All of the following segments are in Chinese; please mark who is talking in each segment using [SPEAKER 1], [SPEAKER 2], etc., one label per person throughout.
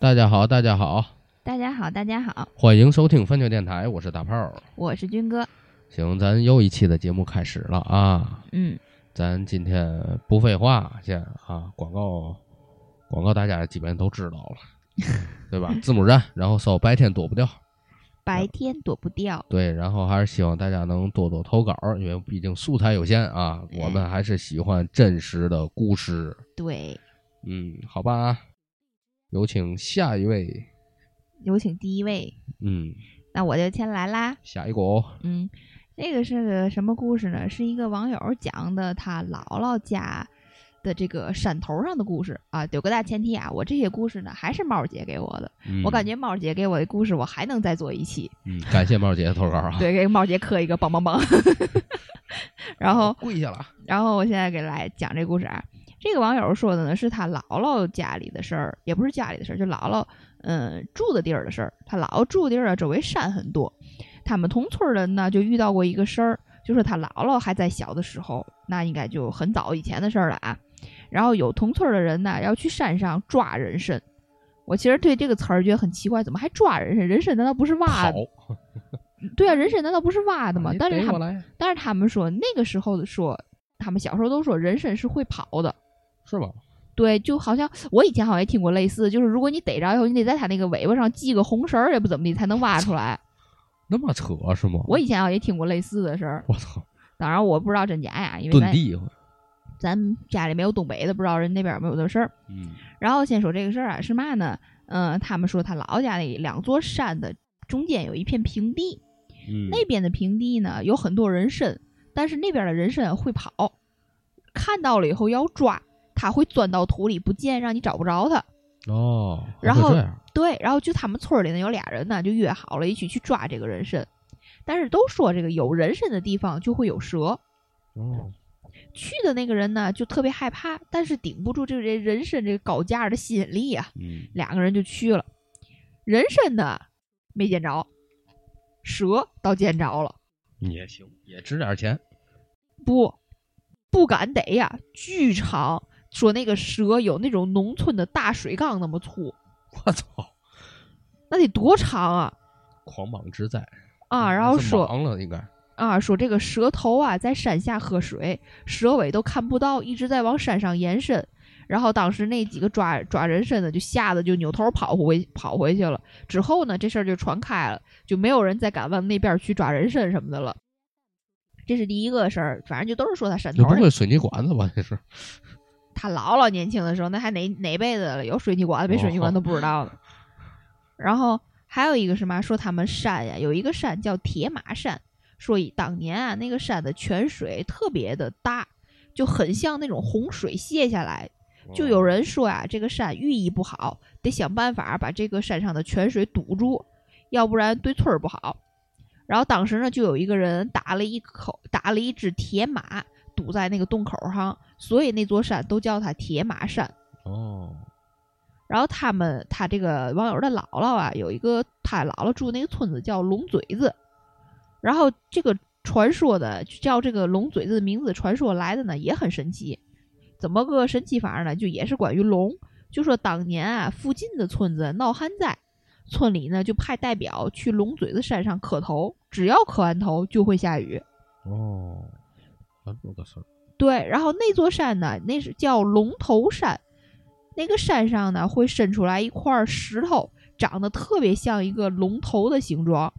[SPEAKER 1] 大家好，大家好，
[SPEAKER 2] 大家好，大家好，
[SPEAKER 1] 欢迎收听饭球电台，我是大炮儿。
[SPEAKER 2] 我是军哥。
[SPEAKER 1] 行，咱又一期的节目开始了啊！
[SPEAKER 2] 嗯，
[SPEAKER 1] 咱今天不废话，先啊，广告广告大家基本都知道了，对吧？字母站，然后搜白天躲不掉，
[SPEAKER 2] 白天躲不掉。
[SPEAKER 1] 对，然后还是希望大家能多多投稿，因为毕竟素材有限啊，我们还是喜欢真实的故事。
[SPEAKER 2] 对，
[SPEAKER 1] 嗯，好吧，有请下一位。
[SPEAKER 2] 有请第一位。
[SPEAKER 1] 嗯，
[SPEAKER 2] 那我就先来啦。
[SPEAKER 1] 下一个哦。
[SPEAKER 2] 嗯，这个是个什么故事呢？是一个网友讲的他姥姥家的这个山头上的故事啊。有个大前提啊，我这些故事呢还是猫姐给我的。
[SPEAKER 1] 嗯
[SPEAKER 2] 我感觉猫姐给我的故事，我还能再做一期。
[SPEAKER 1] 嗯，感谢猫姐的投稿啊。
[SPEAKER 2] 对，给猫姐磕一个棒棒棒。然后
[SPEAKER 1] 跪下了。
[SPEAKER 2] 然后我现在给来讲这故事啊。这个网友说的呢是他姥姥家里的事儿，也不是家里的事儿，就姥姥嗯住的地儿的事儿。他姥姥住的地儿啊，周围山很多。他们同村人呢就遇到过一个事儿，就说他姥姥还在小的时候，那应该就很早以前的事儿了啊。然后有同村的人呢要去山上抓人参。我其实对这个词儿觉得很奇怪，怎么还抓人参？人参难道不是挖的？对啊，人参难道不是挖的吗？但是他们，但是他们说那个时候的说，他们小时候都说人参是会跑的。
[SPEAKER 1] 是吧？
[SPEAKER 2] 对，就好像我以前好像也听过类似，就是如果你逮着以后，你得在它那个尾巴上系个红绳儿，也不怎么地，才能挖出来。
[SPEAKER 1] 那么扯是吗？
[SPEAKER 2] 我以前好像也听过类似的事儿。
[SPEAKER 1] 我操！
[SPEAKER 2] 当然我不知道真假呀，因为
[SPEAKER 1] 遁地
[SPEAKER 2] 咱家里没有东北的，不知道人那边有没有这事儿。
[SPEAKER 1] 嗯。
[SPEAKER 2] 然后先说这个事儿啊，是嘛呢？嗯，他们说他姥姥家那两座山的中间有一片平地，
[SPEAKER 1] 嗯，
[SPEAKER 2] 那边的平地呢有很多人参，但是那边的人参会跑，看到了以后要抓。他会钻到土里不见，让你找不着他。
[SPEAKER 1] 哦，
[SPEAKER 2] 然后对，然后就他们村里呢有俩人呢，就约好了一起去抓这个人参。但是都说这个有人参的地方就会有蛇。
[SPEAKER 1] 哦，
[SPEAKER 2] 去的那个人呢就特别害怕，但是顶不住这个人参这个高价的吸引力啊。
[SPEAKER 1] 嗯，
[SPEAKER 2] 两个人就去了。人参呢没见着，蛇倒见着了。
[SPEAKER 1] 也行，也值点钱。
[SPEAKER 2] 不，不敢逮呀，巨长。说那个蛇有那种农村的大水缸那么粗，
[SPEAKER 1] 我操，
[SPEAKER 2] 那得多长啊！
[SPEAKER 1] 狂蟒之灾
[SPEAKER 2] 啊！然后说
[SPEAKER 1] 了应该
[SPEAKER 2] 啊，说这个蛇头啊在山下喝水，蛇尾都看不到，一直在往山上延伸。然后当时那几个抓抓人参的就吓得就扭头跑回跑回去了。之后呢，这事儿就传开了，就没有人再敢往那边去抓人参什么的了。这是第一个事儿，反正就都是说他山头。
[SPEAKER 1] 不会水泥管子吧？这是。
[SPEAKER 2] 他姥姥年轻的时候，那还哪哪辈子了？有水泥管子没水泥管都不知道呢。然后还有一个什么说他们山呀，有一个山叫铁马山，说当年啊那个山的泉水特别的大，就很像那种洪水泄下来。就有人说啊，这个山寓意不好，得想办法把这个山上的泉水堵住，要不然对村儿不好。然后当时呢，就有一个人打了一口，打了一只铁马。堵在那个洞口上，所以那座山都叫它铁马山。
[SPEAKER 1] 哦。
[SPEAKER 2] 然后他们，他这个网友的姥姥啊，有一个他姥姥住那个村子叫龙嘴子。然后这个传说的叫这个龙嘴子的名字，传说来的呢也很神奇。怎么个神奇法呢？就也是关于龙。就说当年啊，附近的村子闹旱灾，村里呢就派代表去龙嘴子山上磕头，只要磕完头就会下雨。
[SPEAKER 1] 哦。多个事儿，
[SPEAKER 2] 对，然后那座山呢，那是叫龙头山，那个山上呢会伸出来一块石头，长得特别像一个龙头的形状，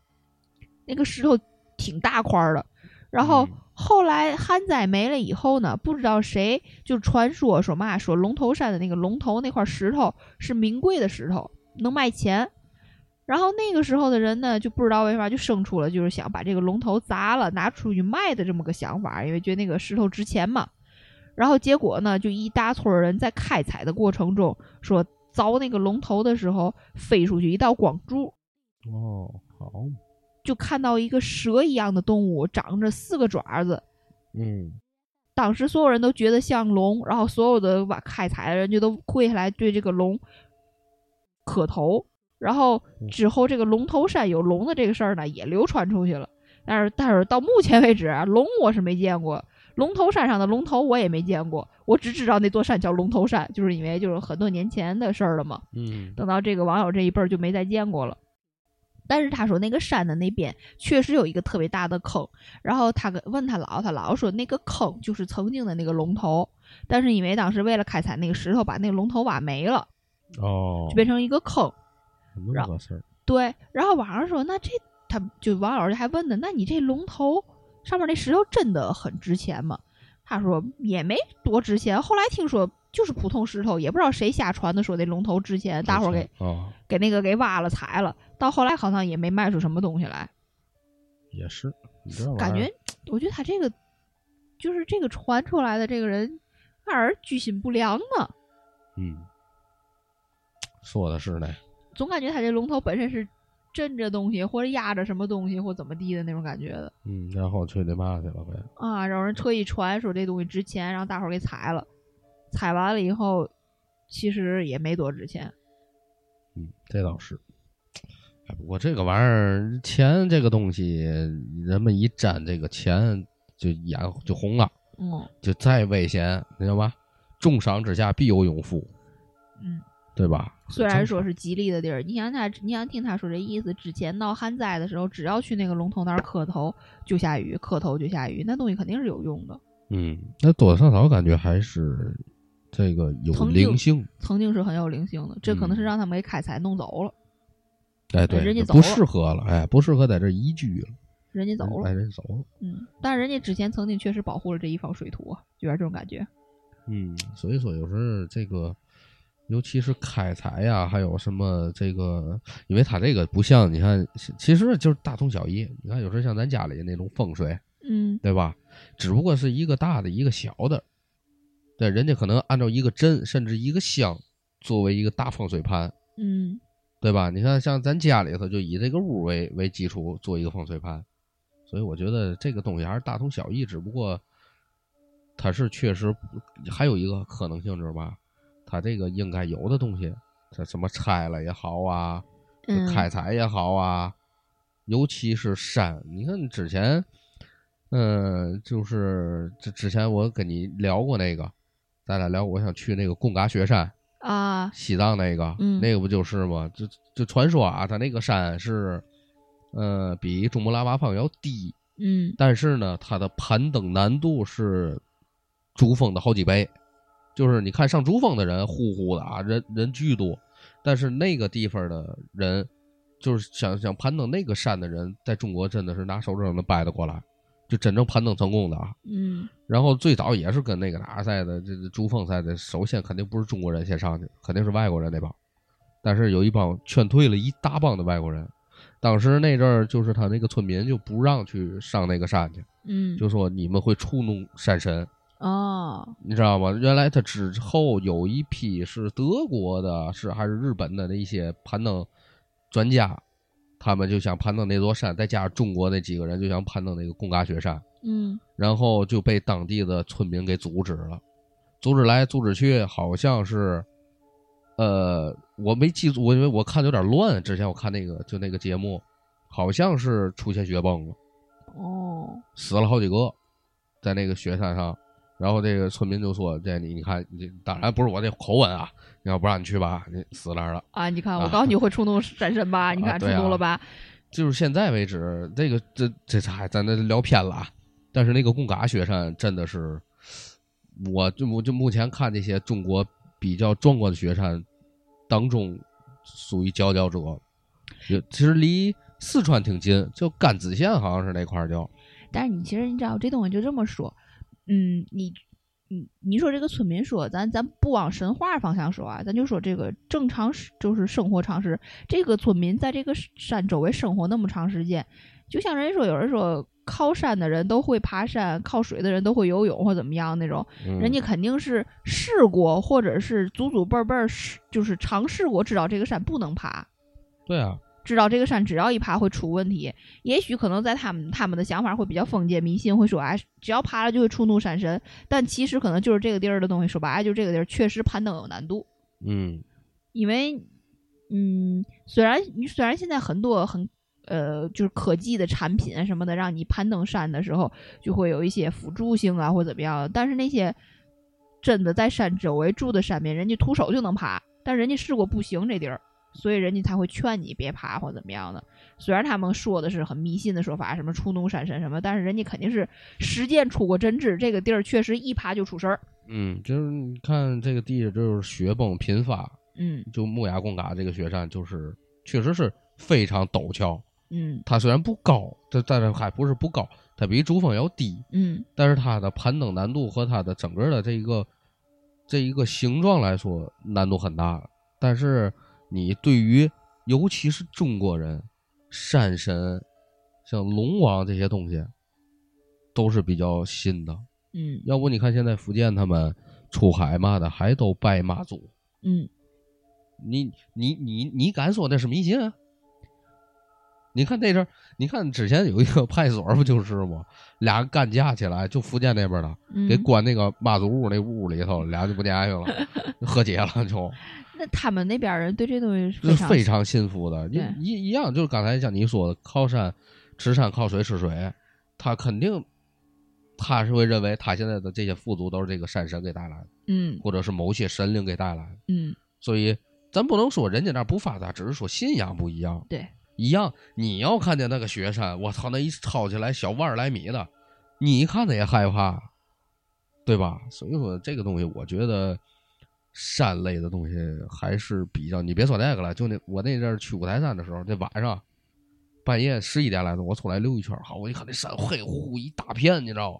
[SPEAKER 2] 那个石头挺大块的。然后后来旱灾没了以后呢，不知道谁就传说说嘛，说龙头山的那个龙头那块石头是名贵的石头，能卖钱。然后那个时候的人呢，就不知道为啥就生出了就是想把这个龙头砸了拿出去卖的这么个想法，因为觉得那个石头值钱嘛。然后结果呢，就一大撮人在开采的过程中，说凿那个龙头的时候飞出去一道光柱，
[SPEAKER 1] 哦，好，
[SPEAKER 2] 就看到一个蛇一样的动物，长着四个爪子。
[SPEAKER 1] 嗯，
[SPEAKER 2] 当时所有人都觉得像龙，然后所有的把开采的人就都跪下来对这个龙磕头。然后之后，这个龙头山有龙的这个事儿呢，也流传出去了。但是，但是到目前为止啊，龙我是没见过。龙头山上的龙头我也没见过，我只知道那座山叫龙头山，就是因为就是很多年前的事儿了嘛。
[SPEAKER 1] 嗯
[SPEAKER 2] 等到这个网友这一辈儿就没再见过了。但是他说那个山的那边确实有一个特别大的坑，然后他跟问他姥，他姥说那个坑就是曾经的那个龙头，但是因为当时为了开采那个石头，把那个龙头挖没了，
[SPEAKER 1] 哦
[SPEAKER 2] 就，变成一个坑。
[SPEAKER 1] 那么个事儿，
[SPEAKER 2] 对，然后网上说那这他就网友还问呢，那你这龙头上面那石头真的很值钱吗？他说也没多值钱，后来听说就是普通石头，也不知道谁瞎传的说那龙头值钱，大伙儿给
[SPEAKER 1] 啊，
[SPEAKER 2] 给那个给挖了踩了，到后来好像也没卖出什么东西来。
[SPEAKER 1] 也是，你这玩意儿
[SPEAKER 2] 感觉，我觉得他这个就是这个传出来的这个人，让人居心不良呢。
[SPEAKER 1] 嗯，说的是呢，
[SPEAKER 2] 总感觉他这龙头本身是镇着东西，或者压着什么东西，或怎么地的那种感觉的
[SPEAKER 1] 嗯，然后去那嘛去了呗，
[SPEAKER 2] 啊。然后人特意传说这东西值钱，让大伙儿给踩了，踩完了以后，其实也没多值钱。
[SPEAKER 1] 嗯，这倒是。哎，不过这个玩意儿，钱这个东西，人们一沾这个钱，就眼就红了，
[SPEAKER 2] 嗯
[SPEAKER 1] 就再危险，你知道吧？重赏之下必有勇夫，
[SPEAKER 2] 嗯，
[SPEAKER 1] 对吧？
[SPEAKER 2] 虽然说是吉利的地儿，你想他，你想听他说这意思，之前闹旱灾的时候，只要去那个龙头那儿磕头就下雨，磕头就下雨，那东西肯定是有用的。
[SPEAKER 1] 嗯，那多多少少感觉还是这个有灵性，
[SPEAKER 2] 曾经是很有灵性的，这可能是
[SPEAKER 1] 嗯
[SPEAKER 2] 让他们给开采弄走了，
[SPEAKER 1] 哎，对，
[SPEAKER 2] 人家走了
[SPEAKER 1] 不适合了，哎，不适合在这儿宜居了，
[SPEAKER 2] 人家走了。
[SPEAKER 1] 哎，人走了。
[SPEAKER 2] 嗯，但是人家之前曾经确实保护了这一方水土啊，有点这种感觉。
[SPEAKER 1] 嗯，所以说有时候这个，尤其是开采呀，还有什么这个，因为它这个不像你看，其实就是大同小异。你看有时候像咱家里那种风水，
[SPEAKER 2] 嗯
[SPEAKER 1] 对吧？只不过是一个大的，一个小的。对，人家可能按照一个镇甚至一个乡作为一个大风水盘，
[SPEAKER 2] 嗯
[SPEAKER 1] 对吧？你看像咱家里头就以这个屋为为基础做一个风水盘，所以我觉得这个东西还是大同小异，只不过它是确实还有一个可能性，知道吧？它这个应该有的东西，这什么拆了也好啊，
[SPEAKER 2] 嗯，
[SPEAKER 1] 开采也好啊，尤其是山，你看之前，嗯、就是之之前我跟你聊过那个，咱俩聊，我想去那个贡嘎雪山，
[SPEAKER 2] 啊，
[SPEAKER 1] 西藏那个，
[SPEAKER 2] 嗯
[SPEAKER 1] 那个不就是吗？就就传说啊，它那个山是，呃，比珠穆朗玛峰要低，
[SPEAKER 2] 嗯
[SPEAKER 1] 但是呢，它的攀登难度是珠峰的好几倍。就是你看上珠峰的人呼呼的啊，人人巨多，但是那个地方的人，就是想想攀登那个山的人，在中国真的是拿手指头能掰得过来，就真正攀登成功的啊。
[SPEAKER 2] 嗯
[SPEAKER 1] 然后最早也是跟那个哪赛的，这这珠峰赛的，首先肯定不是中国人先上去，肯定是外国人那帮。但是有一帮劝退了一大帮的外国人，当时那阵儿就是他那个村民就不让去上那个山去，
[SPEAKER 2] 嗯，
[SPEAKER 1] 就说你们会触怒山神，
[SPEAKER 2] 哦，
[SPEAKER 1] 你知道吗？原来他之后有一批是德国的，是还是日本的那一些攀登专家，他们就想攀登那座山，再加上中国那几个人就想攀登那个贡嘎雪山。
[SPEAKER 2] 嗯。
[SPEAKER 1] 然后就被当地的村民给阻止了，阻止来阻止去，好像是，呃，我没记住，我因为我看的有点乱，之前我看那个就那个节目，好像是出现雪崩了，
[SPEAKER 2] 哦，
[SPEAKER 1] 死了好几个，在那个雪山上，然后这个村民就说：“这你你看，你当然不是我这口吻啊，你要不让你去吧，你死那儿了。”
[SPEAKER 2] 啊，你看我
[SPEAKER 1] 啊
[SPEAKER 2] 告诉你会触动山神吧？你看触动了吧？
[SPEAKER 1] 就是现在为止，这个这这还咱这聊偏了啊。但是那个贡嘎雪山真的是，我就我就目前看这些中国比较壮观的雪山当中，属于佼佼者。有其实离四川挺近，就甘孜县好像是那块儿叫。
[SPEAKER 2] 但是你其实你知道这东西就这么说，嗯，你你你说这个村民说，咱咱不往神话方向说啊，咱就说这个正常是就是生活常识，这个村民在这个山周围生活那么长时间，就像人说有人说靠山的人都会爬山，靠水的人都会游泳或怎么样那种，
[SPEAKER 1] 嗯、
[SPEAKER 2] 人家肯定是试过，或者是祖祖辈辈儿试就是尝试过，知道这个山不能爬。
[SPEAKER 1] 对啊，
[SPEAKER 2] 知道这个山只要一爬会出问题，也许可能在他们他们的想法会比较封建迷信，会说哎，只要爬了就会触怒山神。但其实可能就是这个地儿的东西，说白了就这个地儿确实攀登有难度，
[SPEAKER 1] 嗯
[SPEAKER 2] 因为嗯，虽然你虽然现在很多很呃，就是科技的产品啊什么的，让你攀登山的时候就会有一些辅助性啊或怎么样。但是那些真的在山周围住的山民，人家徒手就能爬，但人家试过不行这地儿，所以人家才会劝你别爬或怎么样的。虽然他们说的是很迷信的说法，什么出怒山神什么，但是人家肯定是实践出过真知，这个地儿确实一爬就出事儿。
[SPEAKER 1] 嗯，就是你看这个地，就是雪崩频发，
[SPEAKER 2] 嗯
[SPEAKER 1] 就木雅贡嘎这个雪山，就是确实是非常陡峭。
[SPEAKER 2] 嗯
[SPEAKER 1] 它虽然不高，这但是还不是不高，它比珠峰要低，
[SPEAKER 2] 嗯
[SPEAKER 1] 但是它的攀登难度和它的整个的这一个这一个形状来说，难度很大。但是你对于尤其是中国人，山神像龙王这些东西，都是比较信的。
[SPEAKER 2] 嗯
[SPEAKER 1] 要不你看现在福建他们出海嘛的，还都拜妈祖。
[SPEAKER 2] 嗯
[SPEAKER 1] 你你你你敢说那是迷信啊？你看那阵儿，你看之前有一个派出所不就是吗？俩人干架起来，就福建那边的，
[SPEAKER 2] 嗯，
[SPEAKER 1] 给关那个妈祖屋那屋里头，俩就不联系了，和解了就，
[SPEAKER 2] 那他们那边人对这东西
[SPEAKER 1] 是非常信服的。一一一样，就是刚才像你说的，靠山吃山，靠水吃水，他肯定他是会认为他现在的这些富足都是这个山神给带来的，
[SPEAKER 2] 嗯
[SPEAKER 1] 或者是某些神灵给带来的。
[SPEAKER 2] 嗯
[SPEAKER 1] 所以咱不能说人家那不发达，只是说信仰不一样。
[SPEAKER 2] 对，
[SPEAKER 1] 一样，你要看见那个雪山，我操，那一抄起来小万来米的，你一看他也害怕，对吧？所以说这个东西，我觉得山类的东西还是比较，你别说那个了，就那我那阵儿去五台山的时候，那晚上半夜十一点来钟，我出来溜一圈儿，好，我一看那山黑乎乎一大片，你知道吗？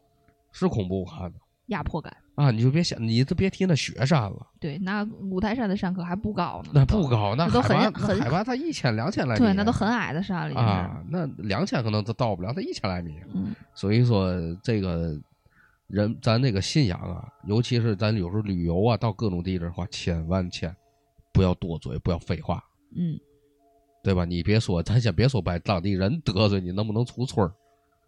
[SPEAKER 1] 是恐怖看的
[SPEAKER 2] 压迫感。
[SPEAKER 1] 啊！你就别想，你都别提那雪山了。
[SPEAKER 2] 对，那五台山的山可还不高呢，
[SPEAKER 1] 那不高，那
[SPEAKER 2] 那都很很
[SPEAKER 1] 那海拔才一千两千来米，
[SPEAKER 2] 对，那都很矮的山里。
[SPEAKER 1] 啊，那两千可能都到不了，它一千来米。
[SPEAKER 2] 嗯
[SPEAKER 1] 所以说，这个人咱那个信仰啊，尤其是咱有时候旅游啊，到各种地方的话，千万千不要多嘴，不要废话，
[SPEAKER 2] 嗯
[SPEAKER 1] 对吧？你别说，咱先别说把当地人得罪你，能不能出村儿？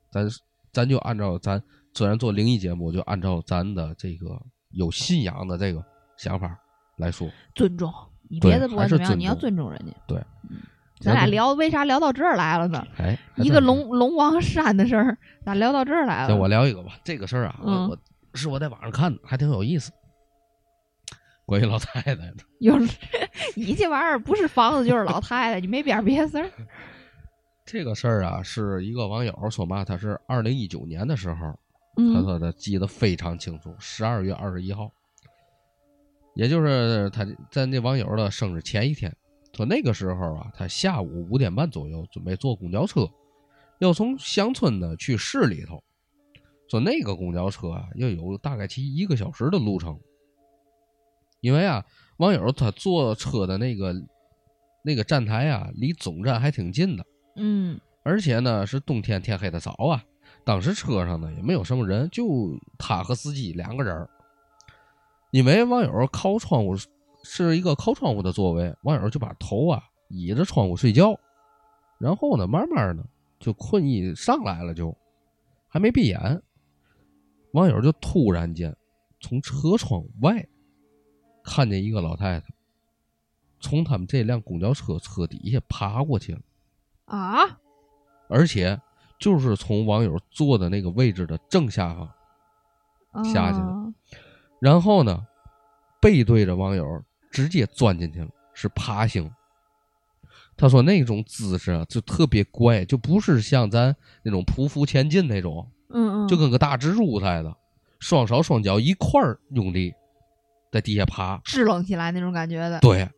[SPEAKER 1] 咱咱就按照咱虽然做灵异节目，就按照咱的这个有信仰的这个想法来说。
[SPEAKER 2] 尊重你别的不管怎么样，你要
[SPEAKER 1] 尊
[SPEAKER 2] 尊重人家。
[SPEAKER 1] 对
[SPEAKER 2] 嗯，咱俩聊为啥聊到这儿来了呢？
[SPEAKER 1] 哎，
[SPEAKER 2] 一个龙龙王山的事儿，咋聊到这儿来
[SPEAKER 1] 行，
[SPEAKER 2] 了？
[SPEAKER 1] 我聊一个吧。这个事儿啊，我
[SPEAKER 2] 嗯
[SPEAKER 1] 我是我在网上看的，还挺有意思。关于老太太的，
[SPEAKER 2] 有你这玩意儿不是房子就是老太太，你没点别的事儿。
[SPEAKER 1] 这个事儿啊，是一个网友说嘛，他是二零一九年的时候，他
[SPEAKER 2] 嗯
[SPEAKER 1] 说他记得非常清楚，十二月二十一号，也就是他在那网友的生日前一天。说那个时候啊，他下午五点半左右准备坐公交车，要从乡村呢去市里头。说那个公交车啊，要有大概骑一个小时的路程。因为啊，网友他坐车的那个那个站台啊，离总站还挺近的。
[SPEAKER 2] 嗯
[SPEAKER 1] 而且呢是冬天，天黑的早啊。当时车上呢也没有什么人，就他和司机两个人儿。因为网友靠窗户是一个靠窗户的座位，网友就把头啊倚着窗户睡觉，然后呢慢慢的就困意上来了就，还没闭眼，网友就突然间从车窗外看见一个老太太从他们这辆公交车车底下爬过去了。
[SPEAKER 2] 啊，
[SPEAKER 1] 而且就是从网友坐的那个位置的正下方，下去了
[SPEAKER 2] 啊
[SPEAKER 1] 然后呢，背对着网友直接钻进去了，是爬行。他说那种姿势啊，就特别怪，就不是像咱那种匍匐前进那种，
[SPEAKER 2] 嗯嗯，
[SPEAKER 1] 就跟个大蜘蛛似的，双手双脚一块儿用力在地下爬。
[SPEAKER 2] 支棱起来那种感觉的。
[SPEAKER 1] 对，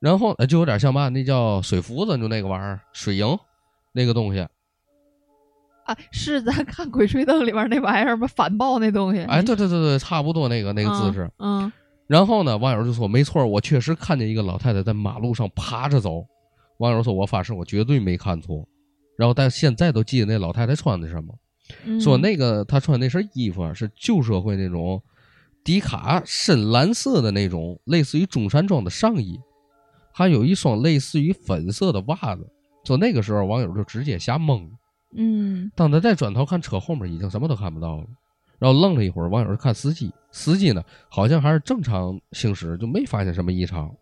[SPEAKER 1] 然后呃就有点像嘛，那叫水浮子，就那个玩意儿，水银那个东西。
[SPEAKER 2] 啊，是咱看《鬼吹灯》里边那玩意儿吗？反爆那东西。
[SPEAKER 1] 哎，对对对对，差不多那个那个姿势。
[SPEAKER 2] 嗯。
[SPEAKER 1] 然后呢，网友就说：“没错，我确实看见一个老太太在马路上爬着走。”网友说：“我发誓，我绝对没看错。”然后，但现在都记得那老太太穿的什么，
[SPEAKER 2] 嗯
[SPEAKER 1] 说那个她穿那身衣服啊，是旧社会那种迪卡深蓝色的那种，类似于中山装的上衣，还有一双类似于粉色的袜子。说那个时候，网友就直接吓懵了。
[SPEAKER 2] 嗯
[SPEAKER 1] 当他再转头看车后面，已经什么都看不到了。然后愣了一会儿，网友就看司机，司机呢好像还是正常行驶，就没发现什么异常。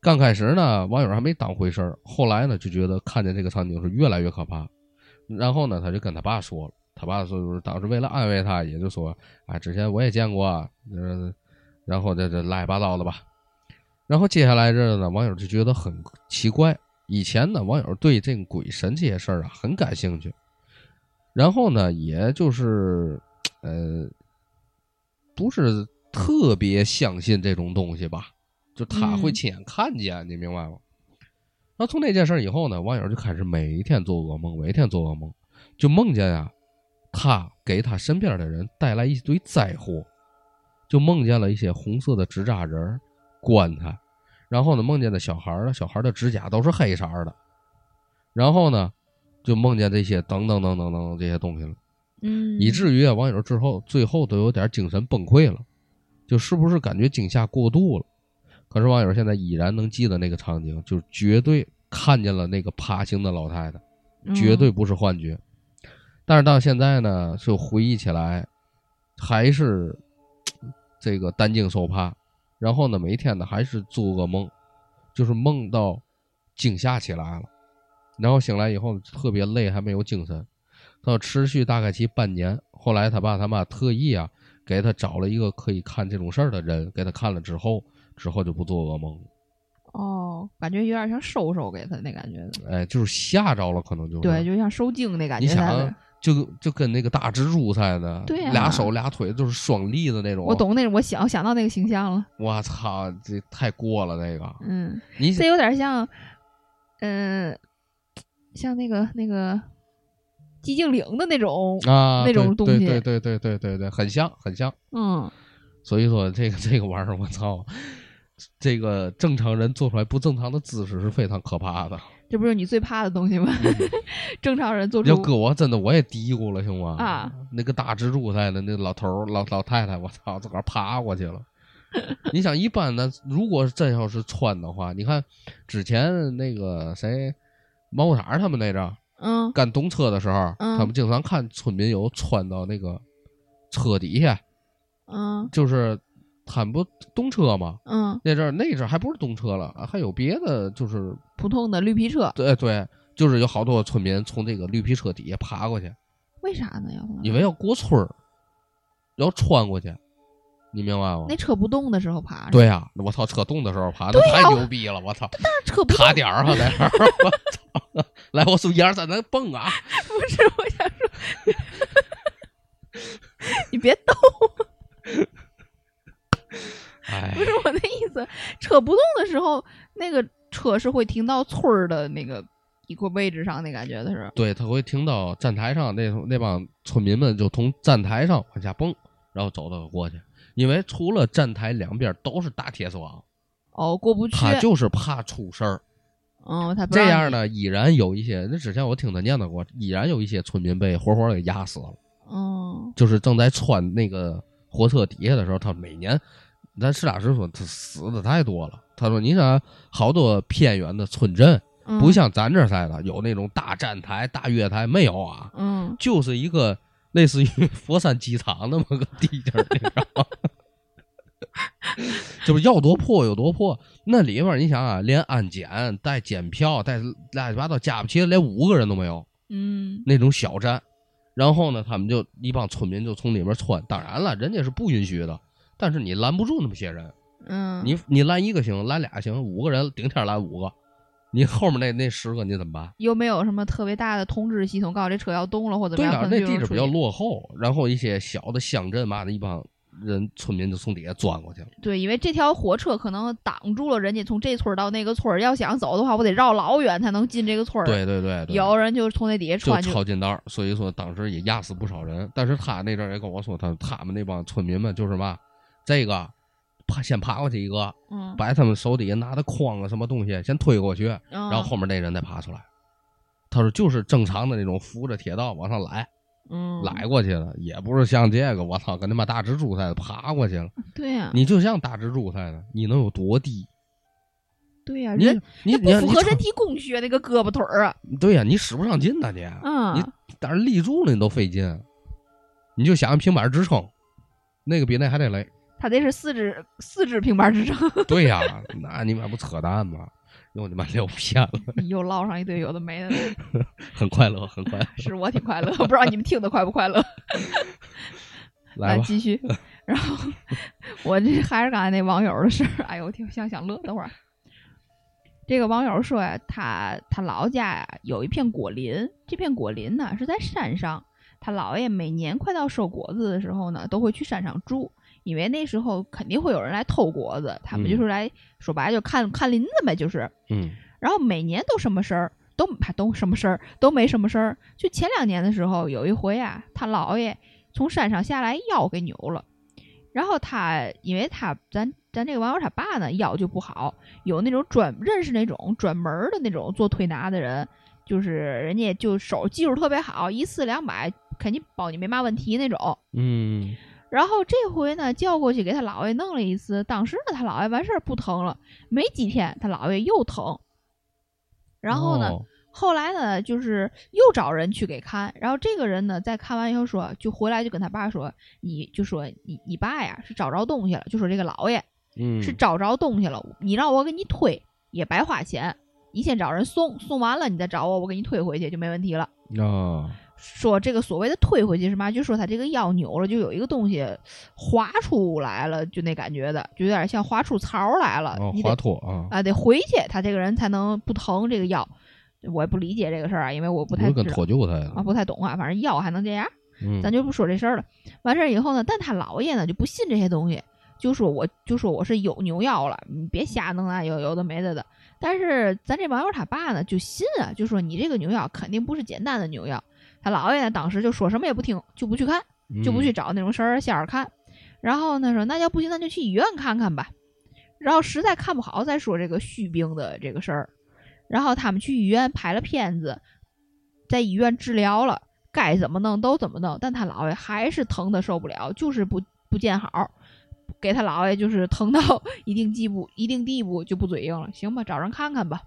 [SPEAKER 1] 刚开始呢，网友还没当回事儿，后来呢就觉得看见这个场景是越来越可怕。然后呢，他就跟他爸说了，他爸说就是当时为了安慰他，也就说，啊，之前我也见过，嗯，然后这这乱七八糟的吧。然后接下来这呢，网友就觉得很奇怪。以前呢，网友对这个鬼神这些事儿啊很感兴趣，然后呢，也就是呃，不是特别相信这种东西吧。就他会亲眼看见，你明白吗？那从那件事以后呢，网友就开始每天做噩梦，每天做噩梦，就梦见啊，他给他身边的人带来一堆灾祸，就梦见了一些红色的纸扎人棺材，然后呢，梦见的小孩儿，小孩的指甲都是黑色的，然后呢，就梦见这些等等等等等等这些东西了，
[SPEAKER 2] 嗯，
[SPEAKER 1] 以至于网友之后最后都有点精神崩溃了，就是不是感觉惊吓过度了？可是网友现在依然能记得那个场景，就是绝对看见了那个爬行的老太太，绝对不是幻觉。但是到现在呢，就回忆起来，还是这个担惊受怕。然后呢，每天呢还是做噩梦，就是梦到惊吓起来了，然后醒来以后特别累，还没有精神。到持续大概其半年，后来他爸他妈特意啊给他找了一个可以看这种事儿的人，给他看了之后。之后就不做噩梦了。
[SPEAKER 2] 哦，感觉有点像收收给他那感觉。
[SPEAKER 1] 哎，就是吓着了，可能就是
[SPEAKER 2] 对，就像受惊那感觉。
[SPEAKER 1] 你想，就就跟那个大蜘蛛似的，俩手俩腿都是双立的那种。
[SPEAKER 2] 我懂那种，我想想到那个形象了。
[SPEAKER 1] 我操，这太过了，那个。
[SPEAKER 2] 嗯，
[SPEAKER 1] 你
[SPEAKER 2] 这有点像，嗯，像那个那个寂静岭的那种
[SPEAKER 1] 啊，
[SPEAKER 2] 那种东西，
[SPEAKER 1] 对对对对对对，很像很像。
[SPEAKER 2] 嗯，
[SPEAKER 1] 所以说这个这个玩意儿，我操。这个正常人做出来不正常的姿势是非常可怕的。
[SPEAKER 2] 这不是你最怕的东西吗？正常人做出
[SPEAKER 1] 要搁我真的我也嘀咕了，行吗？
[SPEAKER 2] 啊，
[SPEAKER 1] 那个大蜘蛛在的，那老头老老太太，我操，自个儿爬过去了。你想，一般的，如果真要是穿的话，你看之前那个谁，毛裤衩他们那阵，
[SPEAKER 2] 嗯，
[SPEAKER 1] 干动车的时候，他们经常看村民有窜到那个车底下，
[SPEAKER 2] 嗯，
[SPEAKER 1] 就是。他们不动车吗？
[SPEAKER 2] 嗯，
[SPEAKER 1] 那阵儿那阵儿还不是动车了，还有别的，就是
[SPEAKER 2] 普通的绿皮车。
[SPEAKER 1] 对对，就是有好多村民从这个绿皮车底下爬过去。
[SPEAKER 2] 为啥呢？要
[SPEAKER 1] 因为要过村儿，要穿过去，你明白吗？
[SPEAKER 2] 那车不动的时候爬。
[SPEAKER 1] 对呀，我操，车动的时候爬，那太牛逼了！我操，
[SPEAKER 2] 但是车不
[SPEAKER 1] 卡点儿啊在那儿，我操！来，我数一二三，咱蹦啊！
[SPEAKER 2] 不是，我想说，你别逗。不是我的意思，车不动的时候，那个车是会停到村儿的那个一个位置上，那感觉的是。
[SPEAKER 1] 对，他会停到站台上，那那帮村民们就从站台上往下蹦，然后走到过去。因为除了站台两边都是大铁丝网，
[SPEAKER 2] 哦，过不去。
[SPEAKER 1] 他就是怕出事儿。
[SPEAKER 2] 嗯，他
[SPEAKER 1] 这样呢，依然有一些。那之前我听他念叨过，依然有一些村民被活活给压死了。
[SPEAKER 2] 哦，
[SPEAKER 1] 就是正在穿那个火车底下的时候，他每年。咱实打实说，他死的太多了。他说：“你想，好多偏远的村镇，不像咱这似的，有那种大站台、大月台，没有啊。
[SPEAKER 2] 嗯，
[SPEAKER 1] 就是一个类似于佛山机场那么个地界儿，你知道吗？就是要多破有多破。那里面你想啊，连安检、带检票、带乱七八糟加不齐，连五个人都没有。
[SPEAKER 2] 嗯，
[SPEAKER 1] 那种小站，然后呢，他们就一帮村民就从里面窜。当然了，人家是不允许的。”但是你拦不住那么些人，
[SPEAKER 2] 嗯，
[SPEAKER 1] 你你拦一个行，拦俩行，五个人顶天拦五个，你后面那那十个你怎么办？
[SPEAKER 2] 又没有什么特别大的通知系统，告诉这车要动了或者怎么样？
[SPEAKER 1] 对那地址比较落后，然后一些小的乡镇嘛的一帮人村民就从底下钻过去了。
[SPEAKER 2] 对，因为这条火车可能挡住了人家从这村到那个村，要想走的话，我得绕老远才能进这个村。
[SPEAKER 1] 对对对，
[SPEAKER 2] 有人就从那底下穿
[SPEAKER 1] 就抄近道，所以说当时也压死不少人。但是他那阵也跟我说，他他们那帮村民们就是嘛。这个爬先爬过去一个，
[SPEAKER 2] 嗯，
[SPEAKER 1] 把他们手底下拿的筐啊什么东西先推过去，然后后面那人再爬出来。他说就是正常的那种扶着铁道往上来，
[SPEAKER 2] 嗯，
[SPEAKER 1] 来过去了，也不是像这个，我操，跟他妈大蜘蛛似的爬过去了。
[SPEAKER 2] 对呀，
[SPEAKER 1] 你就像大蜘蛛似的，你能有多低？
[SPEAKER 2] 对呀，
[SPEAKER 1] 你你
[SPEAKER 2] 不符合人体工学那个胳膊腿儿啊。
[SPEAKER 1] 对呀，你使不上劲呐你，
[SPEAKER 2] 嗯，
[SPEAKER 1] 你但是立住了你都费劲，你就想平板支撑。那个比那还得累，
[SPEAKER 2] 他这是四只四只平板支撑，
[SPEAKER 1] 对呀、那你妈不扯淡吗？又你妈聊偏了，
[SPEAKER 2] 又唠上一堆有的没的，
[SPEAKER 1] 很快乐，很快乐。
[SPEAKER 2] 是我挺快乐，不知道你们听的快不快乐？
[SPEAKER 1] 来，
[SPEAKER 2] 继续。然后我这还是刚才那网友的事儿，哎呦，我挺想想乐。等会儿，这个网友说呀，他他老家呀有一片果林，这片果林呢是在山上，他姥爷每年快到收果子的时候呢，都会去山上住，因为那时候肯定会有人来偷果子，他们就是来、说白了就看看林子呗，就是。
[SPEAKER 1] 嗯
[SPEAKER 2] 然后每年都什么事儿，都还都什么事儿都没什么事儿。就前两年的时候，有一回啊，他姥爷从山上下来腰给扭了，然后他因为他咱咱这个网友他爸呢腰就不好，有那种专认识那种专门儿的那种做推拿的人，就是人家就手技术特别好，一次两百肯定保你没嘛问题那种。
[SPEAKER 1] 嗯
[SPEAKER 2] 然后这回呢，叫过去给他姥爷弄了一次。当时呢，他姥爷完事儿不疼了，没几天他姥爷又疼。然后呢，
[SPEAKER 1] 哦
[SPEAKER 2] 后来呢，就是又找人去给看。然后这个人呢，在看完以后说，就回来就跟他爸说，你就说你你爸呀是找着东西了，就说这个姥爷
[SPEAKER 1] 嗯
[SPEAKER 2] 是找着东西了，你让我给你推也白花钱，你先找人送，送完了你再找我，我给你推回去就没问题了。
[SPEAKER 1] 啊
[SPEAKER 2] 说这个所谓的推回去是嘛？就说他这个腰扭了，就有一个东西滑出来了，就那感觉的，就有点像滑出槽来了。
[SPEAKER 1] 哦
[SPEAKER 2] 你得
[SPEAKER 1] 滑脱啊，
[SPEAKER 2] 啊，得回去，他这个人才能不疼这个腰。我也不理解这个事儿啊，因为我不太
[SPEAKER 1] 脱臼他
[SPEAKER 2] 啊，不太懂啊。反正腰还能这样，
[SPEAKER 1] 嗯
[SPEAKER 2] 咱就不说这事儿了。完事儿以后呢，但他姥爷呢就不信这些东西，就说我就说我是有扭腰了，你别瞎弄那有有的没的的。但是咱这网友他爸呢就信啊，就说你这个牛药肯定不是简单的牛药。他姥爷呢当时就说什么也不听，就不去看。就不去
[SPEAKER 1] 嗯
[SPEAKER 2] 找那种神儿仙儿看。然后呢说那要不行，那就去医院看看吧。然后实在看不好再说这个虚病的这个事儿。然后他们去医院拍了片子，在医院治疗了，该怎么弄都怎么弄，但他姥爷还是疼的受不了，就是不不见好。给他姥爷就是疼到一定地步，一定地步就不嘴硬了。行吧，找人看看吧。